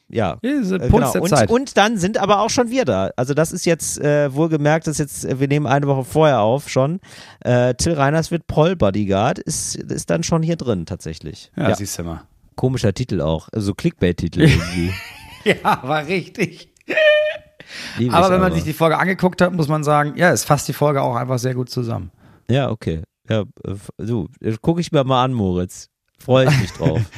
S2: Ja.
S3: Ja,
S2: Äh, genau.
S3: der
S2: und,
S3: Zeit.
S2: und dann sind aber auch schon wir da. Also das ist jetzt äh, wohlgemerkt, das ist jetzt, äh, wir nehmen eine Woche vorher auf schon. Äh, Till Reiners wird Paul Bodyguard, ist, ist dann schon hier drin tatsächlich.
S3: ja,
S2: Ja,
S3: siehst du mal.
S2: komischer Titel auch, also Clickbait-Titel irgendwie.
S3: Ja, war richtig.
S2: Lieb
S3: Aber wenn man sich die Folge angeguckt hat, muss man sagen, ja, es fasst die Folge auch einfach sehr gut zusammen.
S2: Ja, okay. Ja, so, gucke ich mir mal an, Moritz. Freue ich mich drauf.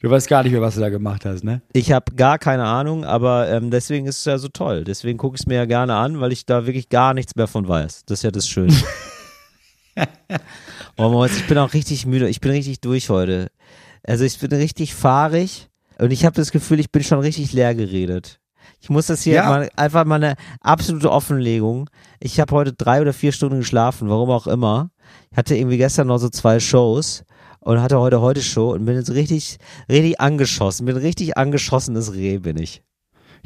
S3: Du weißt gar nicht mehr, was du da gemacht hast, ne?
S2: Ich habe gar keine Ahnung, aber ähm, deswegen ist es ja so toll. Deswegen gucke ich es mir ja gerne an, weil ich da wirklich gar nichts mehr von weiß. Das ist ja das Schöne. oh Moritz, ich bin auch richtig müde. Ich bin richtig durch heute. Also ich bin richtig fahrig und ich habe das Gefühl, ich bin schon richtig leer geredet. Ich muss das hier
S3: Ja.
S2: mal einfach mal eine absolute Offenlegung. Ich habe heute drei oder vier Stunden geschlafen, warum auch immer. Ich hatte irgendwie gestern noch so zwei Shows und hatte heute heute Show und bin jetzt richtig, richtig angeschossen. Bin richtig angeschossenes Reh, bin ich.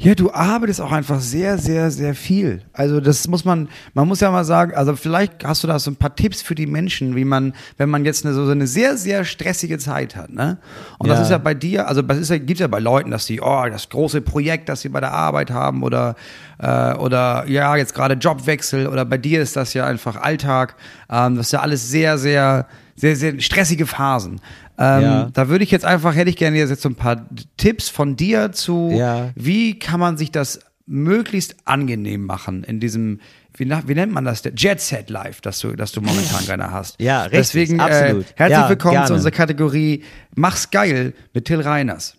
S3: Ja, du arbeitest auch einfach sehr, sehr, sehr viel. Also das muss man, man muss ja mal sagen, also vielleicht hast du da so ein paar Tipps für die Menschen, wie man, wenn man jetzt eine, so eine sehr, sehr stressige Zeit hat, ne? Und das
S2: Ja.
S3: ist ja bei dir, also das ist ja, gibt's ja bei Leuten, dass die, oh, das große Projekt, das sie bei der Arbeit haben oder, äh, oder ja, jetzt gerade Jobwechsel oder bei dir ist das ja einfach Alltag. Ähm, das ist ja alles sehr, sehr, sehr, sehr stressige Phasen. Ähm,
S2: Ja.
S3: Da würde ich jetzt einfach, hätte ich gerne jetzt so ein paar Tipps von dir zu,
S2: Ja.
S3: wie kann man sich das möglichst angenehm machen in diesem, wie, wie nennt man das, der Jet Set Life, das du, das du momentan gerne hast.
S2: Ja, richtig,
S3: Deswegen
S2: absolut.
S3: Äh, herzlich
S2: Ja,
S3: willkommen
S2: gerne.
S3: zu unserer Kategorie Mach's geil mit Till Reiners.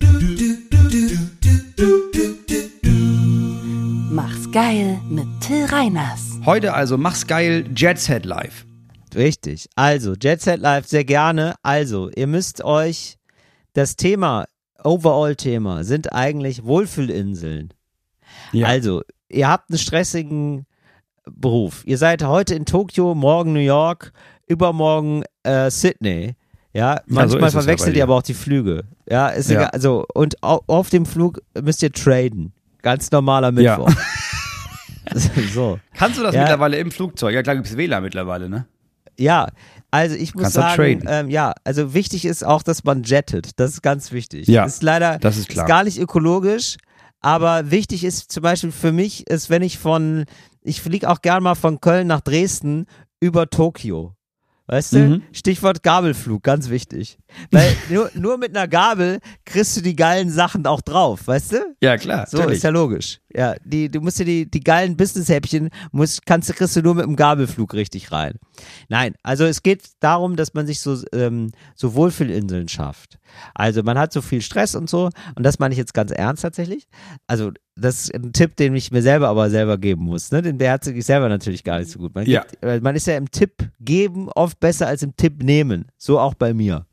S1: Mach's geil mit Till Reiners.
S3: Heute also Mach's geil Jet Set Life.
S2: Richtig. Also, Jet Set Live sehr gerne. Also, ihr müsst euch das Thema, Overall-Thema, sind eigentlich Wohlfühlinseln.
S3: Ja.
S2: Also, ihr habt einen stressigen Beruf. Ihr seid heute in Tokio, morgen New York, übermorgen äh, Sydney. Ja,
S3: so
S2: manchmal
S3: es ja
S2: verwechselt
S3: bei
S2: ihr aber auch die Flüge. Ja, ist
S3: Ja.
S2: egal. Also, und au auf dem Flug müsst ihr traden. Ganz normaler
S3: Ja.
S2: Mittwoch. so.
S3: Kannst du das
S2: Ja.
S3: mittlerweile im Flugzeug? Ja, klar gibt's WLAN mittlerweile, ne?
S2: Ja, also ich muss
S3: Kannst
S2: sagen, ähm, ja, also wichtig ist auch, dass man jettet. Das ist ganz wichtig.
S3: Ja,
S2: ist leider
S3: das ist klar.
S2: gar nicht ökologisch, aber wichtig ist zum Beispiel für mich, ist, wenn ich von, ich fliege auch gern mal von Köln nach Dresden über Tokio. Weißt du?
S3: Mhm.
S2: Stichwort Gabelflug, ganz wichtig. Weil nur, nur mit einer Gabel kriegst du die geilen Sachen auch drauf, weißt du?
S3: Ja, klar.
S2: So, ist ja logisch. Ja, die, du musst dir die, die geilen Business-Häppchen, musst, kannst, du- kriegst du nur mit dem Gabelflug richtig rein. Nein, also es geht darum, dass man sich so, ähm, so Wohlfühlinseln schafft. Also man hat so viel Stress und so, und das meine ich jetzt ganz ernst tatsächlich. Also das ist ein Tipp, den ich mir selber aber selber geben muss. Ne? Den beherzige ich selber natürlich gar nicht so gut. Man,
S3: Ja.
S2: gibt, äh, man ist ja im Tipp geben oft besser als im Tipp nehmen. So auch bei mir.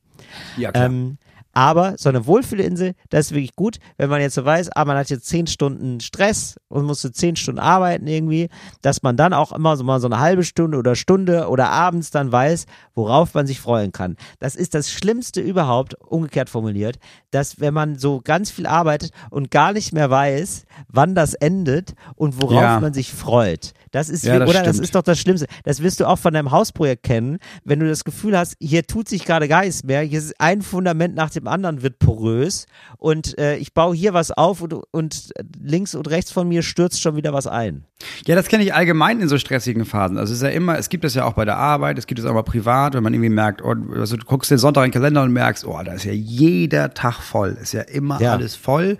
S3: Ja, klar.
S2: Ähm, aber so eine Wohlfühlinsel, das ist wirklich gut, wenn man jetzt so weiß, ah, man hat jetzt zehn Stunden Stress und musste zehn Stunden arbeiten irgendwie, dass man dann auch immer so mal so eine halbe Stunde oder Stunde oder abends dann weiß, worauf man sich freuen kann. Das ist das Schlimmste überhaupt, umgekehrt formuliert, dass wenn man so ganz viel arbeitet und gar nicht mehr weiß, wann das endet und worauf
S3: Ja.
S2: man sich freut. Das ist,
S3: Ja, das
S2: oder das
S3: stimmt.
S2: ist doch das Schlimmste. Das wirst du auch von deinem Hausprojekt kennen, wenn du das Gefühl hast, hier tut sich gerade gar nichts mehr, hier ist ein Fundament nach dem anderen wird porös und äh, ich baue hier was auf und, und links und rechts von mir stürzt schon wieder was ein.
S3: Ja, das kenne ich allgemein in so stressigen Phasen. Also es ist ja immer, es gibt es ja auch bei der Arbeit, es gibt es auch mal privat, wenn man irgendwie merkt, oh, also du guckst den Sonntag in den Kalender und merkst, oh, da ist ja jeder Tag voll, ist ja immer
S2: Ja.
S3: alles voll.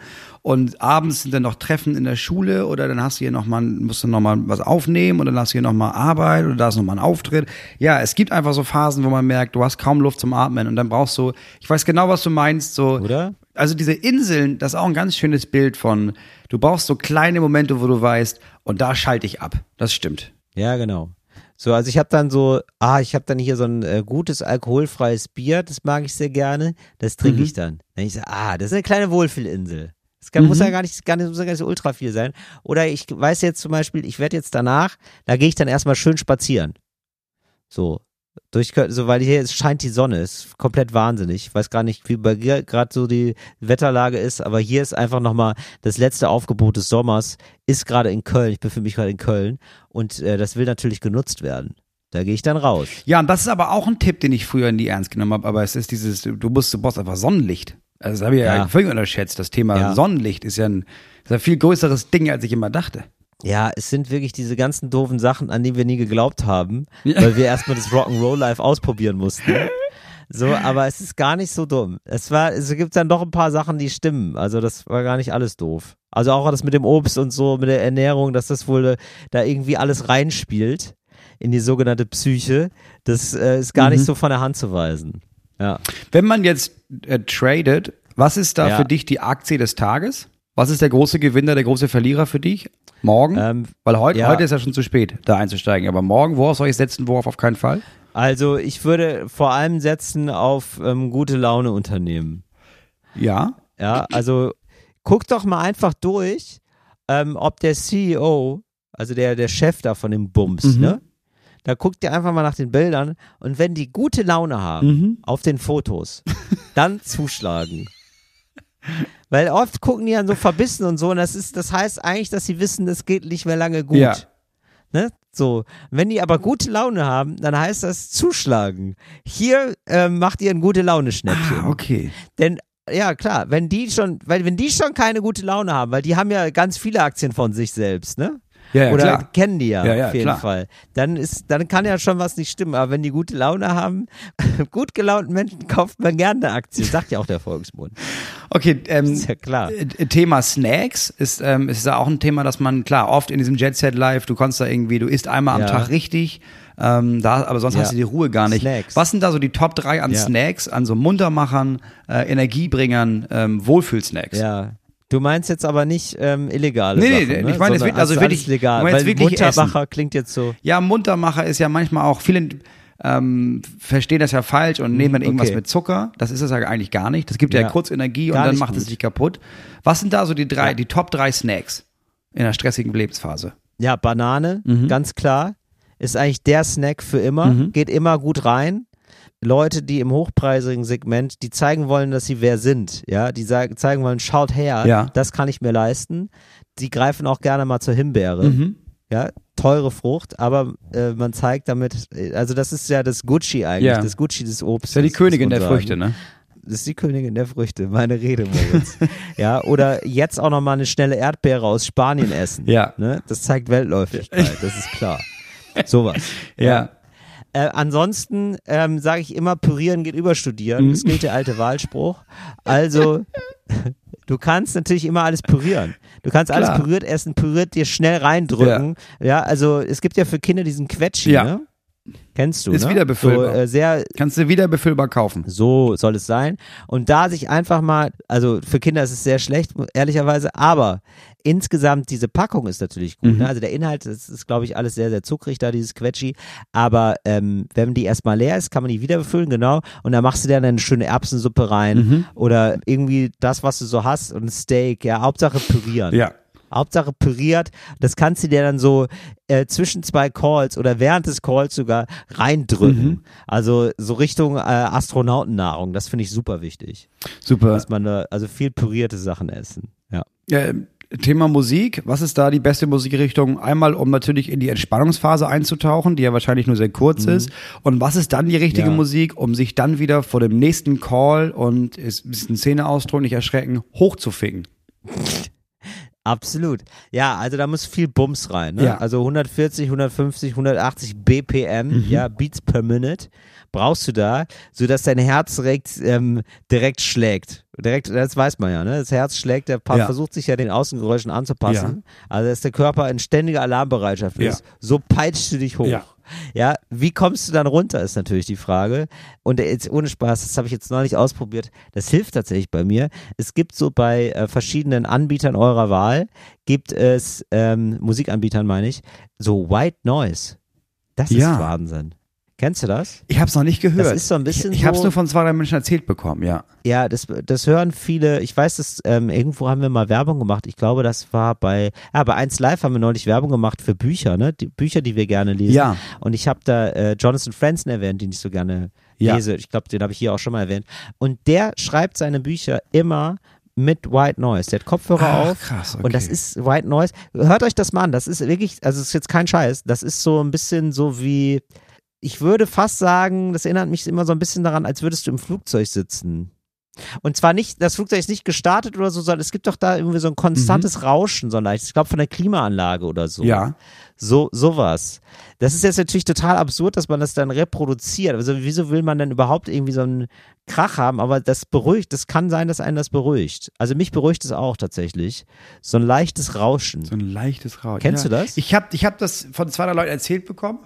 S3: Und abends sind dann noch Treffen in der Schule oder dann hast du hier noch mal, musst du noch mal was aufnehmen und dann hast du hier noch mal Arbeit oder da ist noch mal ein Auftritt. Ja, es gibt einfach so Phasen, wo man merkt, du hast kaum Luft zum Atmen und dann brauchst du, ich weiß genau, was du meinst, so
S2: Oder?
S3: Also diese Inseln, das ist auch ein ganz schönes Bild von, du brauchst so kleine Momente, wo du weißt, und da schalte ich ab. Das stimmt.
S2: Ja, genau. So, also ich habe dann so, ah, ich habe dann hier so ein äh, gutes alkoholfreies Bier, das mag ich sehr gerne, das trinke
S3: Mhm.
S2: ich dann. Dann ich so, ah, das ist eine kleine Wohlfühlinsel. Kann,
S3: Mhm.
S2: muss ja gar nicht, gar nicht, muss ja gar nicht so ultra viel sein. Oder ich weiß jetzt zum Beispiel, ich werde jetzt danach, da gehe ich dann erstmal schön spazieren. So. Durch, so, weil hier es scheint die Sonne, ist komplett wahnsinnig. Ich weiß gar nicht, wie bei dir gerade so die Wetterlage ist, aber hier ist einfach nochmal das letzte Aufgebot des Sommers, ist gerade in Köln. Ich befinde mich gerade in Köln und äh, das will natürlich genutzt werden. Da gehe ich dann raus.
S3: Ja, und das ist aber auch ein Tipp, den ich früher nie ernst genommen habe, aber es ist dieses, du musst, du brauchst einfach Sonnenlicht. Also das habe ich ja,
S2: Ja.
S3: völlig unterschätzt. Das Thema
S2: Ja.
S3: Sonnenlicht ist ja ein, ist ein viel größeres Ding, als ich immer dachte.
S2: Ja, es sind wirklich diese ganzen doofen Sachen, an die wir nie geglaubt haben,
S3: Ja.
S2: weil wir erstmal das Rock'n'Roll Life ausprobieren mussten. So, aber es ist gar nicht so dumm. Es war, es gibt dann doch ein paar Sachen, die stimmen. Also das war gar nicht alles doof. Also auch das mit dem Obst und so, mit der Ernährung, dass das wohl äh, da irgendwie alles reinspielt in die sogenannte Psyche. Das äh, ist gar nicht so von der Hand zu weisen. Ja.
S3: Wenn man jetzt äh, tradet, was ist da
S2: Ja.
S3: für dich die Aktie des Tages? Was ist der große Gewinner, der große Verlierer für dich? Morgen?
S2: Ähm,
S3: Weil heute,
S2: ja.
S3: heute ist ja schon zu spät, da einzusteigen. Aber morgen, worauf soll ich setzen, worauf auf keinen Fall?
S2: Also ich würde vor allem setzen auf ähm, gute Laune Unternehmen.
S3: Ja.
S2: Ja, also guck doch mal einfach durch, ähm, ob der CEO, also der, der Chef da von dem Bums,
S3: Mhm.
S2: ne? Da guckt ihr einfach mal nach den Bildern und wenn die gute Laune haben
S3: Mhm.
S2: auf den Fotos, dann zuschlagen. Weil oft gucken die dann so verbissen und so und das ist, das heißt eigentlich, dass sie wissen, das geht nicht mehr lange gut.
S3: Ja.
S2: Ne? So. Wenn die aber gute Laune haben, dann heißt das zuschlagen. Hier ähm, macht ihr ein gute Laune Schnäppchen.
S3: Ah, okay.
S2: Denn ja, klar, wenn die schon, weil wenn die schon keine gute Laune haben, weil die haben ja ganz viele Aktien von sich selbst, ne?
S3: Ja, ja
S2: Oder
S3: klar.
S2: kennen die ja,
S3: Ja, ja,
S2: auf jeden
S3: klar.
S2: Fall. Dann ist, dann kann ja schon was nicht stimmen. Aber wenn die gute Laune haben, gut gelaunten Menschen kauft man gerne eine Aktie, sagt ja auch der Volksmund.
S3: Okay, ähm,
S2: Ist ja klar.
S3: äh, Thema Snacks ist, ähm, ist ja auch ein Thema, dass man, klar, oft in diesem Jet Set Live, du kannst da irgendwie, du isst einmal am. Tag richtig, ähm, da, aber sonst
S2: Ja.
S3: hast du die Ruhe gar nicht.
S2: Snacks.
S3: Was sind da so die Top 3 an
S2: Ja.
S3: Snacks, an so Muntermachern, äh, Energiebringern, ähm, Wohlfühlsnacks?
S2: Ja. Du meinst jetzt aber nicht ähm, illegale
S3: Nee, nee,
S2: Sachen,
S3: nee,
S2: ne?
S3: ich meine
S2: Sondern
S3: wirklich- also wirklich-
S2: legal. Weil
S3: wirklich
S2: Muntermacher klingt jetzt so.
S3: Ja, Muntermacher ist ja manchmal auch, viele ähm, verstehen das ja falsch und nehmen dann irgendwas
S2: okay.
S3: mit Zucker. Das ist es ja eigentlich gar nicht. Das gibt ja,
S2: Ja.
S3: kurz Energie und dann macht es
S2: gut.
S3: dich kaputt. Was sind da so die drei,
S2: Ja.
S3: die Top drei Snacks in einer stressigen Lebensphase?
S2: Ja, Banane,
S3: Mhm.
S2: ganz klar. Ist eigentlich der Snack für immer.
S3: Mhm.
S2: Geht immer gut rein. Leute, die im hochpreisigen Segment, die zeigen wollen, dass sie wer sind, ja, die sagen, zeigen wollen, schaut her,
S3: Ja.
S2: das kann ich mir leisten. Die greifen auch gerne mal zur Himbeere,
S3: Mhm.
S2: ja, teure Frucht, aber äh, man zeigt damit, äh, also das ist ja das Gucci eigentlich,
S3: Ja.
S2: das Gucci des Obstes.
S3: Ist ja die Königin der Früchte, ne?
S2: Das ist die Königin der Früchte, meine Rede, Moritz. ja, oder jetzt auch noch mal eine schnelle Erdbeere aus Spanien essen.
S3: Ja.
S2: Ne? Das zeigt Weltläufigkeit, das ist klar. Sowas.
S3: Ja.
S2: Äh, ansonsten ähm, sage ich immer, pürieren geht über studieren.
S3: Mhm.
S2: Das gilt der alte Wahlspruch. Also, du kannst natürlich immer alles pürieren. Du kannst alles
S3: Klar.
S2: püriert essen, püriert dir schnell reindrücken. Ja. also es gibt ja für Kinder diesen Quetschi,
S3: Ja.
S2: ne? Kennst du,
S3: Ist
S2: ne?
S3: wieder befüllbar.
S2: So, äh, sehr
S3: Kannst du wieder befüllbar kaufen.
S2: so soll es sein. Und da sich einfach mal, also für Kinder ist es sehr schlecht, ehrlicherweise, aber insgesamt diese Packung ist natürlich gut.
S3: Mhm.
S2: Ne? Also der Inhalt, das ist, glaube ich, alles sehr, sehr zuckrig da, dieses Quetschi. Aber ähm, wenn die erstmal leer ist, kann man die wieder befüllen, genau. Und dann machst du dann eine schöne Erbsensuppe rein
S3: Mhm.
S2: oder irgendwie das, was du so hast und ein Steak, ja, Hauptsache pürieren.
S3: Ja.
S2: Hauptsache püriert. Das kannst du dir dann so äh, zwischen zwei Calls oder während des Calls sogar reindrücken.
S3: Mhm.
S2: Also so Richtung äh, Astronautennahrung. Das finde ich super wichtig.
S3: Super.
S2: Dass man da, also viel pürierte Sachen essen. Ja.
S3: Äh, Thema Musik, was ist da die beste Musikrichtung? Einmal, um natürlich in die Entspannungsphase einzutauchen, die ja wahrscheinlich nur sehr kurz ist. Und was ist dann die richtige
S2: Ja.
S3: Musik, um sich dann wieder vor dem nächsten Call und ist ein bisschen Szeneausdruck, nicht erschrecken, hochzuficken?
S2: Absolut. Ja, also da muss viel Bums rein. Ne?
S3: Ja. Mhm.
S2: Also 140, 150, 180 BPM, ja, Beats per Minute brauchst du da, sodass dein Herz direkt, ähm, direkt schlägt. Direkt, das weiß man ja, ne? Das Herz schlägt, der pa-
S3: Ja.
S2: versucht sich ja den Außengeräuschen anzupassen. Also dass der Körper in ständiger Alarmbereitschaft
S3: Ja.
S2: ist. So peitschst du dich hoch.
S3: Ja.
S2: Ja, wie kommst du dann runter, ist natürlich die Frage. Und jetzt ohne Spaß, das habe ich jetzt neulich ausprobiert. Das hilft tatsächlich bei mir. Es gibt so bei äh, verschiedenen Anbietern eurer Wahl, gibt es, ähm, Musikanbietern meine ich, so White Noise. Das ist
S3: Ja.
S2: Wahnsinn. Kennst du das?
S3: Ich habe es noch nicht gehört.
S2: Das ist so ein bisschen
S3: Ich, ich habe es nur von zwei, drei Menschen erzählt bekommen, ja.
S2: Ja, das, das hören viele. Ich weiß, dass ähm, irgendwo haben wir mal Werbung gemacht. Ich glaube, das war bei, ja, bei 1 Live haben wir neulich Werbung gemacht für Bücher, ne? Die Bücher, die wir gerne lesen.
S3: Ja.
S2: Und ich habe da äh, Jonathan Franzen erwähnt, den ich so gerne
S3: Ja.
S2: lese. Ich glaube, den habe ich hier auch schon mal erwähnt. Und der schreibt seine Bücher immer mit White Noise. Der hat Kopfhörer
S3: Ach,
S2: auf.
S3: krass, okay.
S2: Und das ist White Noise. Hört euch das mal an. Das ist wirklich, also es ist jetzt kein Scheiß. Das ist so ein bisschen so wie, ich würde fast sagen, das erinnert mich immer so ein bisschen daran, als würdest du im Flugzeug sitzen. Und zwar nicht, das Flugzeug ist nicht gestartet oder so, sondern es gibt doch da irgendwie so ein konstantes Rauschen, so ein leichtes. Ich glaube von der Klimaanlage oder so.
S3: Mhm. Ja.
S2: So, sowas. Das ist jetzt natürlich total absurd, dass man das dann reproduziert. Also, wieso will man denn überhaupt irgendwie so einen Krach haben? Aber das beruhigt, das kann sein, dass einen das beruhigt. Also, mich beruhigt es auch tatsächlich. So ein leichtes Rauschen.
S3: So ein leichtes Rauschen.
S2: Kennst
S3: ja.
S2: du das?
S3: Ich habe ich hab das von zwei, Leuten erzählt bekommen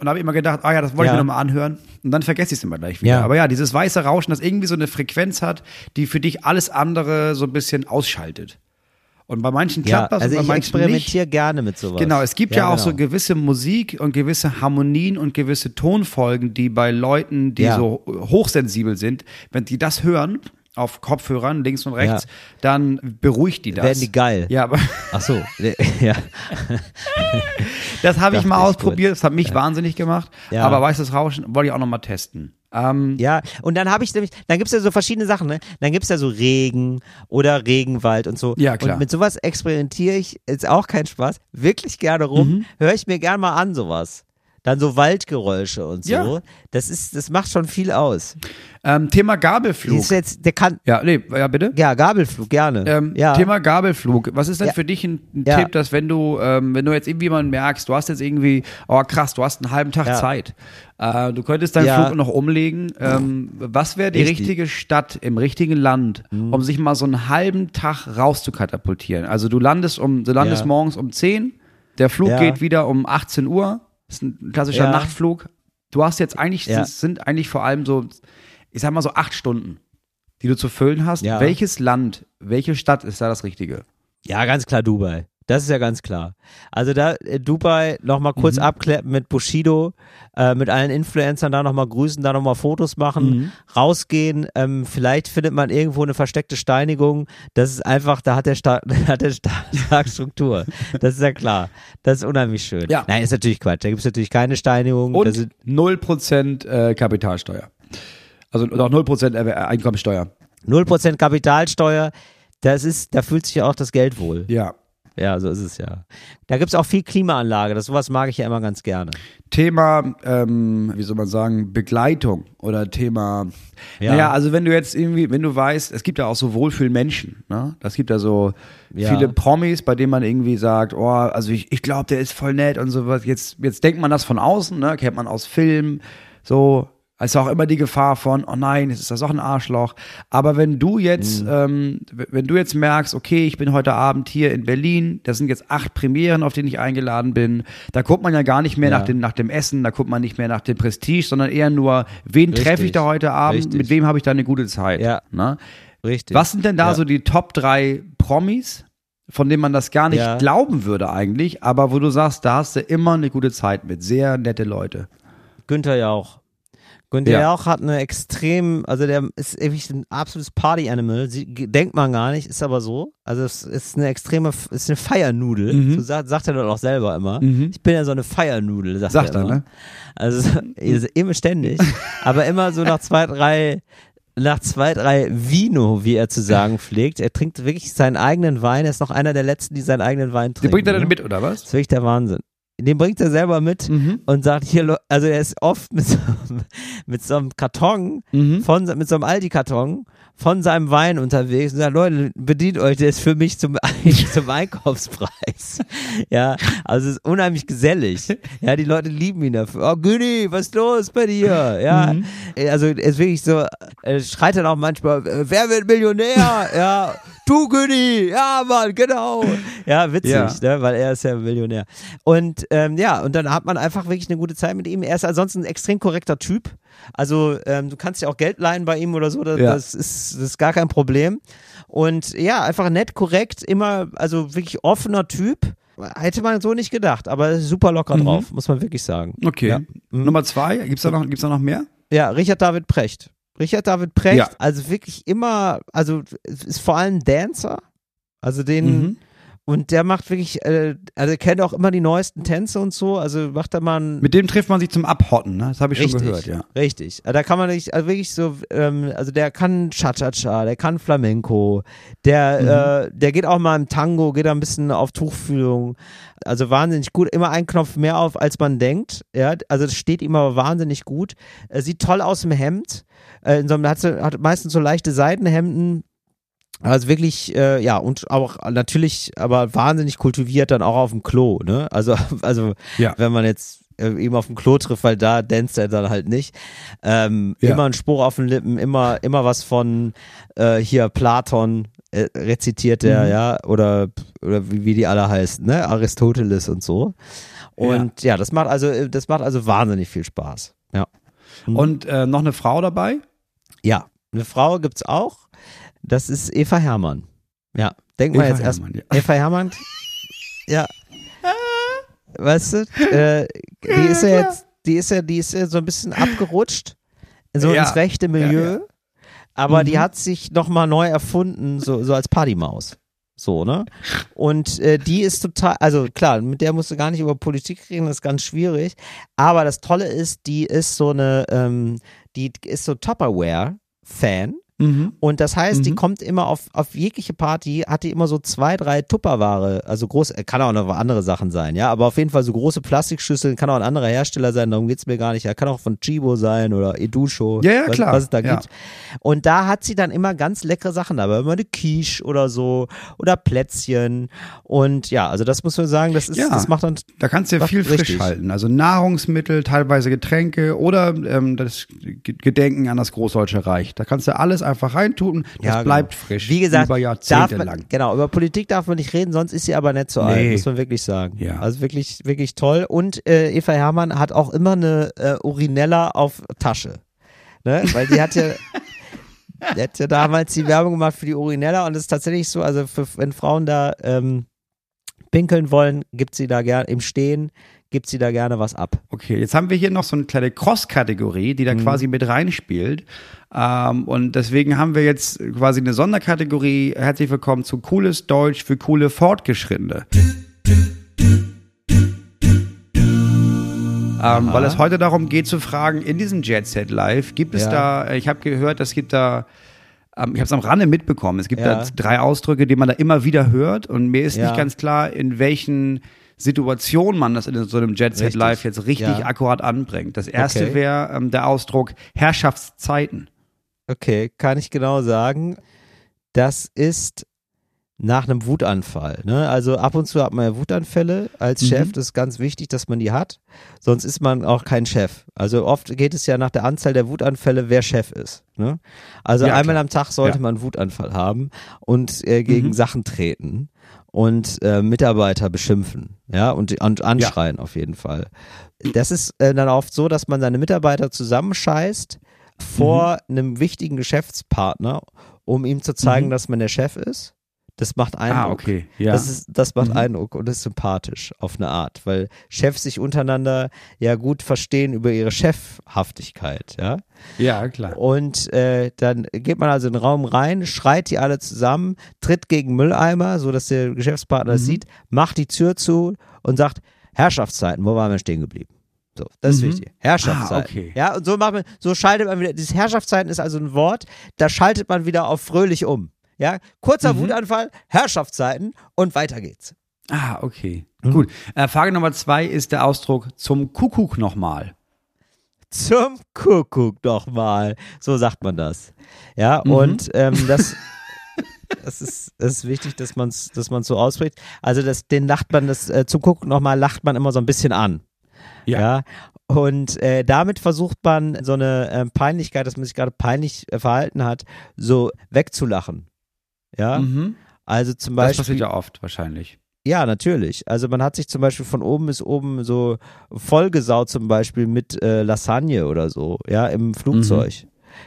S3: und habe immer gedacht, ah ja, das wollte
S2: Ja.
S3: ich mir nochmal anhören. Und dann vergesse ich es immer gleich wieder.
S2: Ja.
S3: Aber ja, dieses weiße Rauschen, das irgendwie so eine Frequenz hat, die für dich alles andere so ein bisschen ausschaltet. Und bei manchen
S2: ja,
S3: klappt das
S2: also
S3: und
S2: ich
S3: bei manchen nicht.
S2: experimentiere gerne mit sowas.
S3: Genau, es gibt ja, auch so
S2: genau.
S3: gewisse Musik und gewisse Harmonien und gewisse Tonfolgen, die bei Leuten, die
S2: Ja.
S3: so hochsensibel sind, wenn die das hören, auf Kopfhörern links und rechts,
S2: Ja.
S3: dann beruhigt die das.
S2: Werden die geil.
S3: Ja, aber
S2: Ach so, ja.
S3: das habe ich mal ausprobiert, das hat mich wahnsinnig gemacht.
S2: Ja.
S3: Aber weißes Rauschen wollte ich auch noch mal testen. Ähm,
S2: Ja, und dann habe ich nämlich, dann gibt's ja so verschiedene Sachen, ne? Dann gibt's ja so Regen oder Regenwald und so.
S3: Ja, klar.
S2: Und mit sowas experimentiere ich, ist auch kein Spaß, wirklich gerne rum.
S3: Mhm.
S2: Höre ich mir gerne mal an, sowas. Dann so Waldgeräusche und so.
S3: Ja.
S2: Das ist, das macht schon viel aus.
S3: ähm, Thema Gabelflug.
S2: Ist jetzt, der kann,
S3: Ja, nee, ja bitte.
S2: ja, Gabelflug, gerne.
S3: Ähm,
S2: ja.
S3: Thema Gabelflug. Was ist denn
S2: Ja.
S3: für dich ein, ein. Tipp, dass wenn du, ähm, wenn du jetzt irgendwie mal merkst, du hast jetzt irgendwie, oh krass, du hast einen halben Tag. Zeit. Äh, du könntest deinen. Flug noch umlegen. Ähm, was wäre die
S2: Richtig. Mhm.
S3: richtige Stadt im richtigen Land, um sich mal so einen halben Tag rauszukatapultieren? Also du landest um, du landest morgens um 10, der Flug geht wieder um 18 Uhr. Das ist ein klassischer
S2: Ja.
S3: Nachtflug. Du hast jetzt eigentlich,
S2: Ja.
S3: das sind eigentlich vor allem so, ich sag mal so acht Stunden, die du zu füllen hast.
S2: Ja.
S3: Welches Land, welche Stadt ist da das Richtige?
S2: Ja, ganz klar Dubai. Das ist ja ganz klar. Also da äh, Dubai nochmal kurz
S3: Mhm.
S2: abkläppen mit Bushido, äh, mit allen Influencern da nochmal grüßen, da nochmal Fotos machen,
S3: Mhm.
S2: rausgehen. Ähm, vielleicht findet man irgendwo eine versteckte Steinigung. Das ist einfach, da hat der Staat, hat der Staat stark Struktur. Das ist ja klar. Das ist unheimlich schön.
S3: Ja.
S2: Nein, ist natürlich Quatsch. Da gibt es natürlich keine Steinigung.
S3: Und
S2: Das sind,
S3: 0% äh, Kapitalsteuer. Also auch 0% Erwer- äh, Einkommensteuer.
S2: 0% Kapitalsteuer. Das ist, da fühlt sich ja auch das Geld wohl.
S3: Ja.
S2: Ja, so ist es ja. Da gibt es auch viel Klimaanlage. Das sowas mag ich ja immer ganz gerne.
S3: Thema, ähm, wie soll man sagen, Begleitung oder Thema,
S2: Ja.
S3: naja, also wenn du jetzt irgendwie, wenn du weißt, es gibt ja auch so Wohlfühlmenschen, ne? Das gibt ja so
S2: Ja.
S3: viele Promis, bei denen man irgendwie sagt, oh, also ich, ich glaube, der ist voll nett und sowas. Jetzt, jetzt denkt man das von außen, ne? Kennt man aus Filmen, so, ist auch immer die Gefahr von, oh nein, es ist das auch ein Arschloch. Aber wenn du jetzt,
S2: Mhm.
S3: ähm, wenn du jetzt merkst, okay, ich bin heute Abend hier in Berlin, das sind jetzt acht Premieren, auf denen ich eingeladen bin, da guckt man ja gar nicht mehr
S2: Ja.
S3: nach, dem, nach dem Essen, da guckt man nicht mehr nach dem Prestige, sondern eher nur, wen treffe ich da heute Abend,
S2: Richtig.
S3: mit wem habe ich da eine gute Zeit.
S2: Ja.
S3: Ne?
S2: Richtig.
S3: Was sind denn da
S2: Ja.
S3: so die Top drei Promis, von denen man das gar nicht
S2: Ja.
S3: glauben würde eigentlich, aber wo du sagst, da hast du immer eine gute Zeit mit, sehr nette Leute.
S2: Günther Jauch. Günther
S3: Ja.
S2: Jauch hat eine extrem, also der ist wirklich ein absolutes Party-Animal. Denkt man gar nicht, ist aber so. Also es ist eine extreme, ist eine Feiernudel.
S3: Mhm.
S2: So sagt, sagt er dann auch selber immer.
S3: Mhm.
S2: Ich bin ja so eine Feiernudel, sagt,
S3: Sagt
S2: er
S3: er,
S2: immer.
S3: ne?
S2: Also so- immer ständig. aber immer so nach zwei, drei, nach zwei, drei Vino, wie er zu sagen pflegt. Er trinkt wirklich seinen eigenen Wein. Er ist noch einer der letzten, die seinen eigenen Wein
S3: Die
S2: trinken.
S3: bringt er
S2: ne?
S3: dann mit, oder was?
S2: Das ist wirklich der Wahnsinn. Den bringt er selber mit
S3: Mhm.
S2: und sagt hier, also er ist oft mit so, einem- mit so einem Karton,
S3: Mhm.
S2: von, mit so einem Aldi-Karton von seinem Wein unterwegs und sagt, Leute, bedient euch, der ist für mich zum, zum Einkaufspreis. Ja, also es ist unheimlich gesellig. Ja, die Leute lieben ihn dafür. Oh, Güni, was ist los bei dir? Ja,
S3: Mhm.
S2: also er ist wirklich so, er schreit dann auch manchmal, äh, wer wird Millionär? Ja, du Güni, ja Mann, genau. Ja, witzig,
S3: Ja.
S2: Ne? weil er ist ja Millionär. Und ähm, ja, und dann hat man einfach wirklich eine gute Zeit mit ihm. Er ist ansonsten ein extrem korrekter Typ. Also ähm, du kannst ja auch Geld leihen bei ihm oder so, das,
S3: Ja.
S2: das, ist, das ist gar kein Problem. Und ja, einfach nett, korrekt, immer, also wirklich offener Typ. Hätte man so nicht gedacht, aber super locker
S3: Mhm.
S2: drauf, muss man wirklich sagen.
S3: Okay.
S2: Ja. Mhm.
S3: Nummer zwei, gibt's da noch, gibt's da noch mehr?
S2: Ja, Richard David Precht. Richard David Precht,
S3: Ja.
S2: also wirklich immer, also ist vor allem Dancer. Also den,
S3: Mhm.
S2: Und der macht wirklich, äh, also er kennt auch immer die neuesten Tänze und so, also macht er mal ein
S3: Mit dem trifft man sich zum Abhotten, ne? Das habe ich
S2: Richtig,
S3: schon gehört, ja.
S2: Richtig. Da kann man nicht, also wirklich so, ähm, also der kann Cha-Cha-Cha, der kann Flamenco, der, äh, der geht auch mal im Tango, geht da ein bisschen auf Tuchfühlung. Also wahnsinnig gut, immer ein Knopf mehr auf, als man denkt. Ja, also das steht ihm aber wahnsinnig gut. Er sieht toll aus im Hemd. Äh, in so einem, hat, hat meistens so leichte Seidenhemden. Also wirklich, äh, ja, und auch natürlich, aber wahnsinnig kultiviert dann auch auf dem Klo, ne? Also, also
S3: Ja.
S2: wenn man jetzt äh, ihm auf dem Klo trifft, weil da danst er dann halt nicht. Ähm,
S3: Ja.
S2: Immer ein Spruch auf den Lippen, immer, immer was von äh, hier Platon äh, rezitiert er,
S3: Mhm.
S2: ja, oder, oder wie, wie die alle heißen, ne? Aristoteles und so. Und ja. das macht also, äh, das macht also wahnsinnig viel Spaß. Ja. Mhm.
S3: Und äh, noch eine Frau dabei?
S2: Ja, eine Frau gibt's auch. Das ist Eva Hermann. Ja, denk mal jetzt erst.
S3: Ja.
S2: Eva Hermann. ja. Weißt du, äh, die ist ja jetzt, die ist ja, die ist ja so ein bisschen abgerutscht. So
S3: Ja.
S2: ins rechte Milieu.
S3: Ja,
S2: Aber die
S3: Mhm.
S2: hat sich nochmal neu erfunden, so, so als Partymaus. So, ne? Und äh, die ist total, also klar, mit der musst du gar nicht über Politik reden, das ist ganz schwierig. Aber das Tolle ist, die ist so eine, ähm, die ist so Tupperware-Fan.
S3: Mhm.
S2: Und das heißt, die
S3: Mhm.
S2: kommt immer auf, auf jegliche Party, hat die immer so zwei, drei Tupperware, also groß, kann auch noch andere Sachen sein, ja, aber auf jeden Fall so große Plastikschüsseln, kann auch ein anderer Hersteller sein, darum geht's mir gar nicht, ja, kann auch von Chibo sein oder Edusho,
S3: Ja, ja,
S2: was,
S3: klar,
S2: was es da
S3: ja.
S2: gibt. Und da hat sie dann immer ganz leckere Sachen dabei, immer eine Quiche oder so oder Plätzchen und ja, also das muss man sagen, das ist,
S3: Ja.
S2: das macht dann,
S3: Da kannst du ja viel frisch
S2: richtig.
S3: halten. Also Nahrungsmittel, teilweise Getränke oder ähm, das Gedenken an das Großdeutsche Reich. Da kannst du alles einfach reintun. Das
S2: Ja, genau.
S3: bleibt frisch.
S2: Wie gesagt,
S3: über
S2: darf
S3: Jahrzehnte
S2: man,
S3: lang.
S2: genau, über Politik darf man nicht reden, sonst ist sie aber nicht so alt,
S3: Nee.
S2: muss man wirklich sagen.
S3: Ja.
S2: Also wirklich, wirklich toll. Und äh, Eva Hermann hat auch immer eine äh, Urinella auf Tasche. Ne? Weil die hat ja, die hat ja damals die Werbung gemacht für die Urinella und es ist tatsächlich so, also für, wenn Frauen da ähm, pinkeln wollen, gibt sie da gerne im Stehen, gibt sie da gerne was ab.
S3: Okay, jetzt haben wir hier noch so eine kleine Cross-Kategorie, die da
S2: Mhm.
S3: quasi mit reinspielt. Ähm, und deswegen haben wir jetzt quasi eine Sonderkategorie. Herzlich willkommen zu Cooles Deutsch für coole Fortgeschrittene. Ähm, weil es heute darum geht zu fragen, in diesem Jet Set Live, gibt es
S2: Ja.
S3: da, ich habe gehört, es gibt da, ähm, ich habe es am Rande mitbekommen, es gibt
S2: Ja.
S3: da drei Ausdrücke, die man da immer wieder hört und mir ist
S2: Ja.
S3: nicht ganz klar, in welchen Situationen man das in so einem Jet Set. Live jetzt richtig
S2: Ja.
S3: akkurat anbringt. Das erste
S2: Okay.
S3: wäre ähm, der Ausdruck Herrschaftszeiten.
S2: Okay, kann ich genau sagen. Das ist nach einem Wutanfall. Ne? Also ab und zu hat man ja Wutanfälle als
S3: Mhm.
S2: Chef. Das ist ganz wichtig, dass man die hat. Sonst ist man auch kein Chef. Also oft geht es ja nach der Anzahl der Wutanfälle, wer Chef ist. Ne? Also
S3: Ja,
S2: einmal
S3: klar.
S2: am Tag sollte
S3: Ja.
S2: man einen Wutanfall haben und äh, gegen
S3: Mhm.
S2: Sachen treten und äh, Mitarbeiter beschimpfen, ja, und, und anschreien auf jeden Fall. Das ist äh, dann oft so, dass man seine Mitarbeiter zusammenscheißt vor
S3: Mhm.
S2: einem wichtigen Geschäftspartner, um ihm zu zeigen,
S3: Mhm.
S2: dass man der Chef ist. Das macht Eindruck.
S3: Ah, okay. Ja.
S2: Das, ist, das macht
S3: Mhm.
S2: Eindruck und ist sympathisch auf eine Art, weil Chefs sich untereinander ja gut verstehen über ihre Chefhaftigkeit, ja.
S3: ja, klar.
S2: Und äh, dann geht man also in den Raum rein, schreit die alle zusammen, tritt gegen Mülleimer, so dass der Geschäftspartner es
S3: Mhm.
S2: sieht, macht die Tür zu und sagt, Herrschaftszeiten, wo waren wir stehen geblieben? So, das ist
S3: Mhm.
S2: wichtig. Herrschaftszeiten.
S3: Ah, okay.
S2: Ja, und so macht man, so schaltet man wieder, dieses Herrschaftszeiten ist also ein Wort, da schaltet man wieder auf fröhlich um. Ja, kurzer
S3: Mhm.
S2: Wutanfall, Herrschaftszeiten und weiter geht's.
S3: Ah, okay.
S2: Mhm.
S3: Gut. Äh, Frage Nummer zwei ist der Ausdruck zum Kuckuck nochmal.
S2: Zum Kuckuck doch mal. So sagt man das. Ja,
S3: Mhm.
S2: und ähm, das, das, ist, das ist wichtig, dass man es dass man's so ausspricht. Also das, den lacht man, das äh, zum Kuckuck nochmal lacht man immer so ein bisschen an. Ja. Und äh, damit versucht man so eine äh, Peinlichkeit, dass man sich gerade peinlich äh, verhalten hat, so wegzulachen. Ja,
S3: Mhm.
S2: also zum
S3: Das
S2: Beispiel.
S3: passiert ja oft wahrscheinlich.
S2: Ja, natürlich. Also man hat sich zum Beispiel von oben bis oben so vollgesaut zum Beispiel mit äh, Lasagne oder so, ja, im Flugzeug.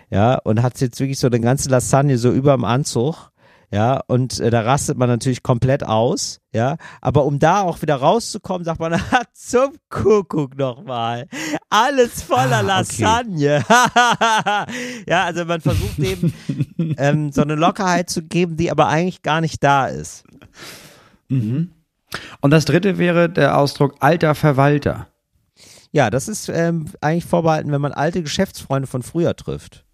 S2: Ja, und hat jetzt wirklich so eine ganze Lasagne so über dem Anzug. Ja, und äh, da rastet man natürlich komplett aus, ja. Aber um da auch wieder rauszukommen, sagt man, ah, zum Kuckuck nochmal. Alles voller
S3: Ah, okay.
S2: Lasagne. ja, also man versucht eben ähm, so eine Lockerheit zu geben, die aber eigentlich gar nicht da ist.
S3: Und das dritte wäre der Ausdruck alter Verwalter.
S2: Ja, das ist ähm, eigentlich vorbehalten, wenn man alte Geschäftsfreunde von früher trifft.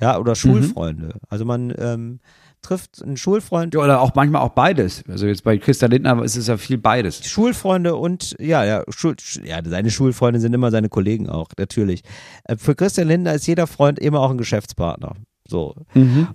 S2: Ja, oder Schulfreunde. Also man ähm, trifft einen Schulfreund,
S3: Ja, Oder auch manchmal auch beides. Also jetzt bei Christa Lindner ist es ja viel beides.
S2: Schulfreunde und ja, ja, Schul, Sch- ja, seine Schulfreunde sind immer seine Kollegen auch, natürlich. Äh, Für Christian Lindner ist jeder Freund immer auch ein Geschäftspartner. So.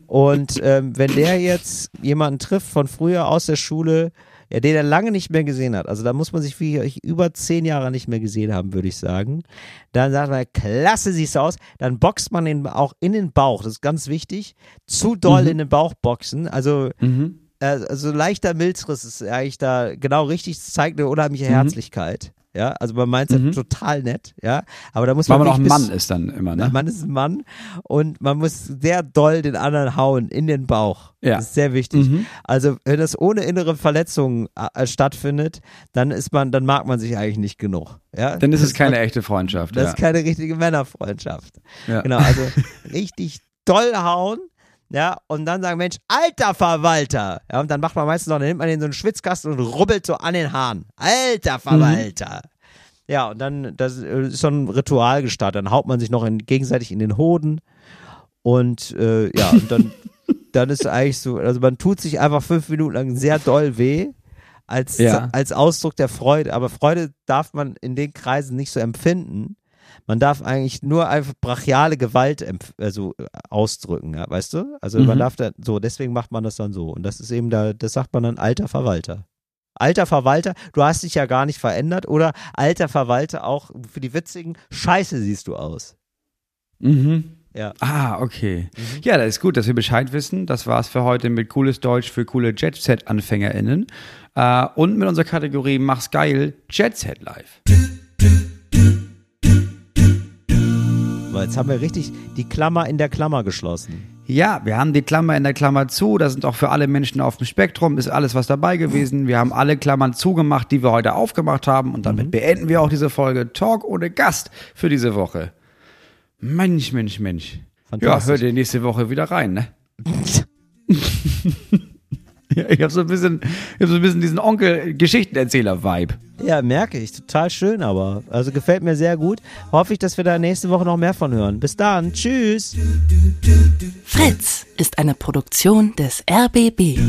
S2: Und ähm, wenn der jetzt jemanden trifft von früher aus der Schule, ja, den er lange nicht mehr gesehen hat, also da muss man sich wie ich über zehn Jahre nicht mehr gesehen haben, würde ich sagen, dann sagt man, klasse siehst du aus, dann boxt man ihn auch in den Bauch, das ist ganz wichtig, zu doll in den Bauch boxen, also äh, also leichter Milzriss ist eigentlich da genau richtig, das zeigt eine unheimliche Herzlichkeit. Ja, also man meint es ja total nett, ja, aber da muss
S3: Weil
S2: man,
S3: man auch ein Mann ist dann immer,
S2: ein
S3: ne?
S2: Mann ist ein Mann und man muss sehr doll den anderen hauen in den Bauch.
S3: Ja.
S2: Das ist sehr wichtig. Also wenn das ohne innere Verletzungen äh, stattfindet, dann ist man, dann mag man sich eigentlich nicht genug. Ja?
S3: Dann ist
S2: das
S3: es keine echte Freundschaft.
S2: das
S3: ja.
S2: ist keine richtige Männerfreundschaft.
S3: Ja.
S2: Genau, also richtig doll hauen. Ja, und dann sagen, Mensch, alter Verwalter. Ja, und dann macht man meistens noch, dann nimmt man den so einen Schwitzkasten und rubbelt so an den Haaren. Alter Verwalter. Ja, und dann, das ist so ein Ritual gestartet. Dann haut man sich noch in, gegenseitig in den Hoden. Und äh, ja, und dann, dann ist eigentlich so, also man tut sich einfach fünf Minuten lang sehr doll weh. Als,
S3: Ja.
S2: als Ausdruck der Freude. Aber Freude darf man in den Kreisen nicht so empfinden. Man darf eigentlich nur einfach brachiale Gewalt also, äh, ausdrücken, ja, weißt du? Also man darf da, so, deswegen macht man das dann so. Und das ist eben da, das sagt man dann alter Verwalter. Alter Verwalter, du hast dich ja gar nicht verändert. Oder alter Verwalter auch für die Witzigen, scheiße siehst du aus.
S3: Mhm.
S2: Ja.
S3: Ah, okay. Ja, das ist gut, dass wir Bescheid wissen. Das war's für heute mit cooles Deutsch für coole Jet-Set-AnfängerInnen. Äh, und mit unserer Kategorie Mach's geil, Jet-Set Live.
S2: Weil jetzt haben wir richtig die Klammer in der Klammer geschlossen.
S3: Ja, wir haben die Klammer in der Klammer zu. Da sind auch für alle Menschen auf dem Spektrum, ist alles was dabei gewesen. Wir haben alle Klammern zugemacht, die wir heute aufgemacht haben. Und damit beenden wir auch diese Folge Talk ohne Gast für diese Woche. Mensch, Mensch, Mensch. Ja, hört ihr nächste Woche wieder rein, ne? ja, ich habe so ein bisschen, ich hab so ein bisschen diesen Onkel-Geschichtenerzähler-Vibe.
S2: Ja, merke ich. Total schön, aber. Also gefällt mir sehr gut. Hoffe ich, dass wir da nächste Woche noch mehr von hören. Bis dann. Tschüss.
S1: Fritz ist eine Produktion des RBB.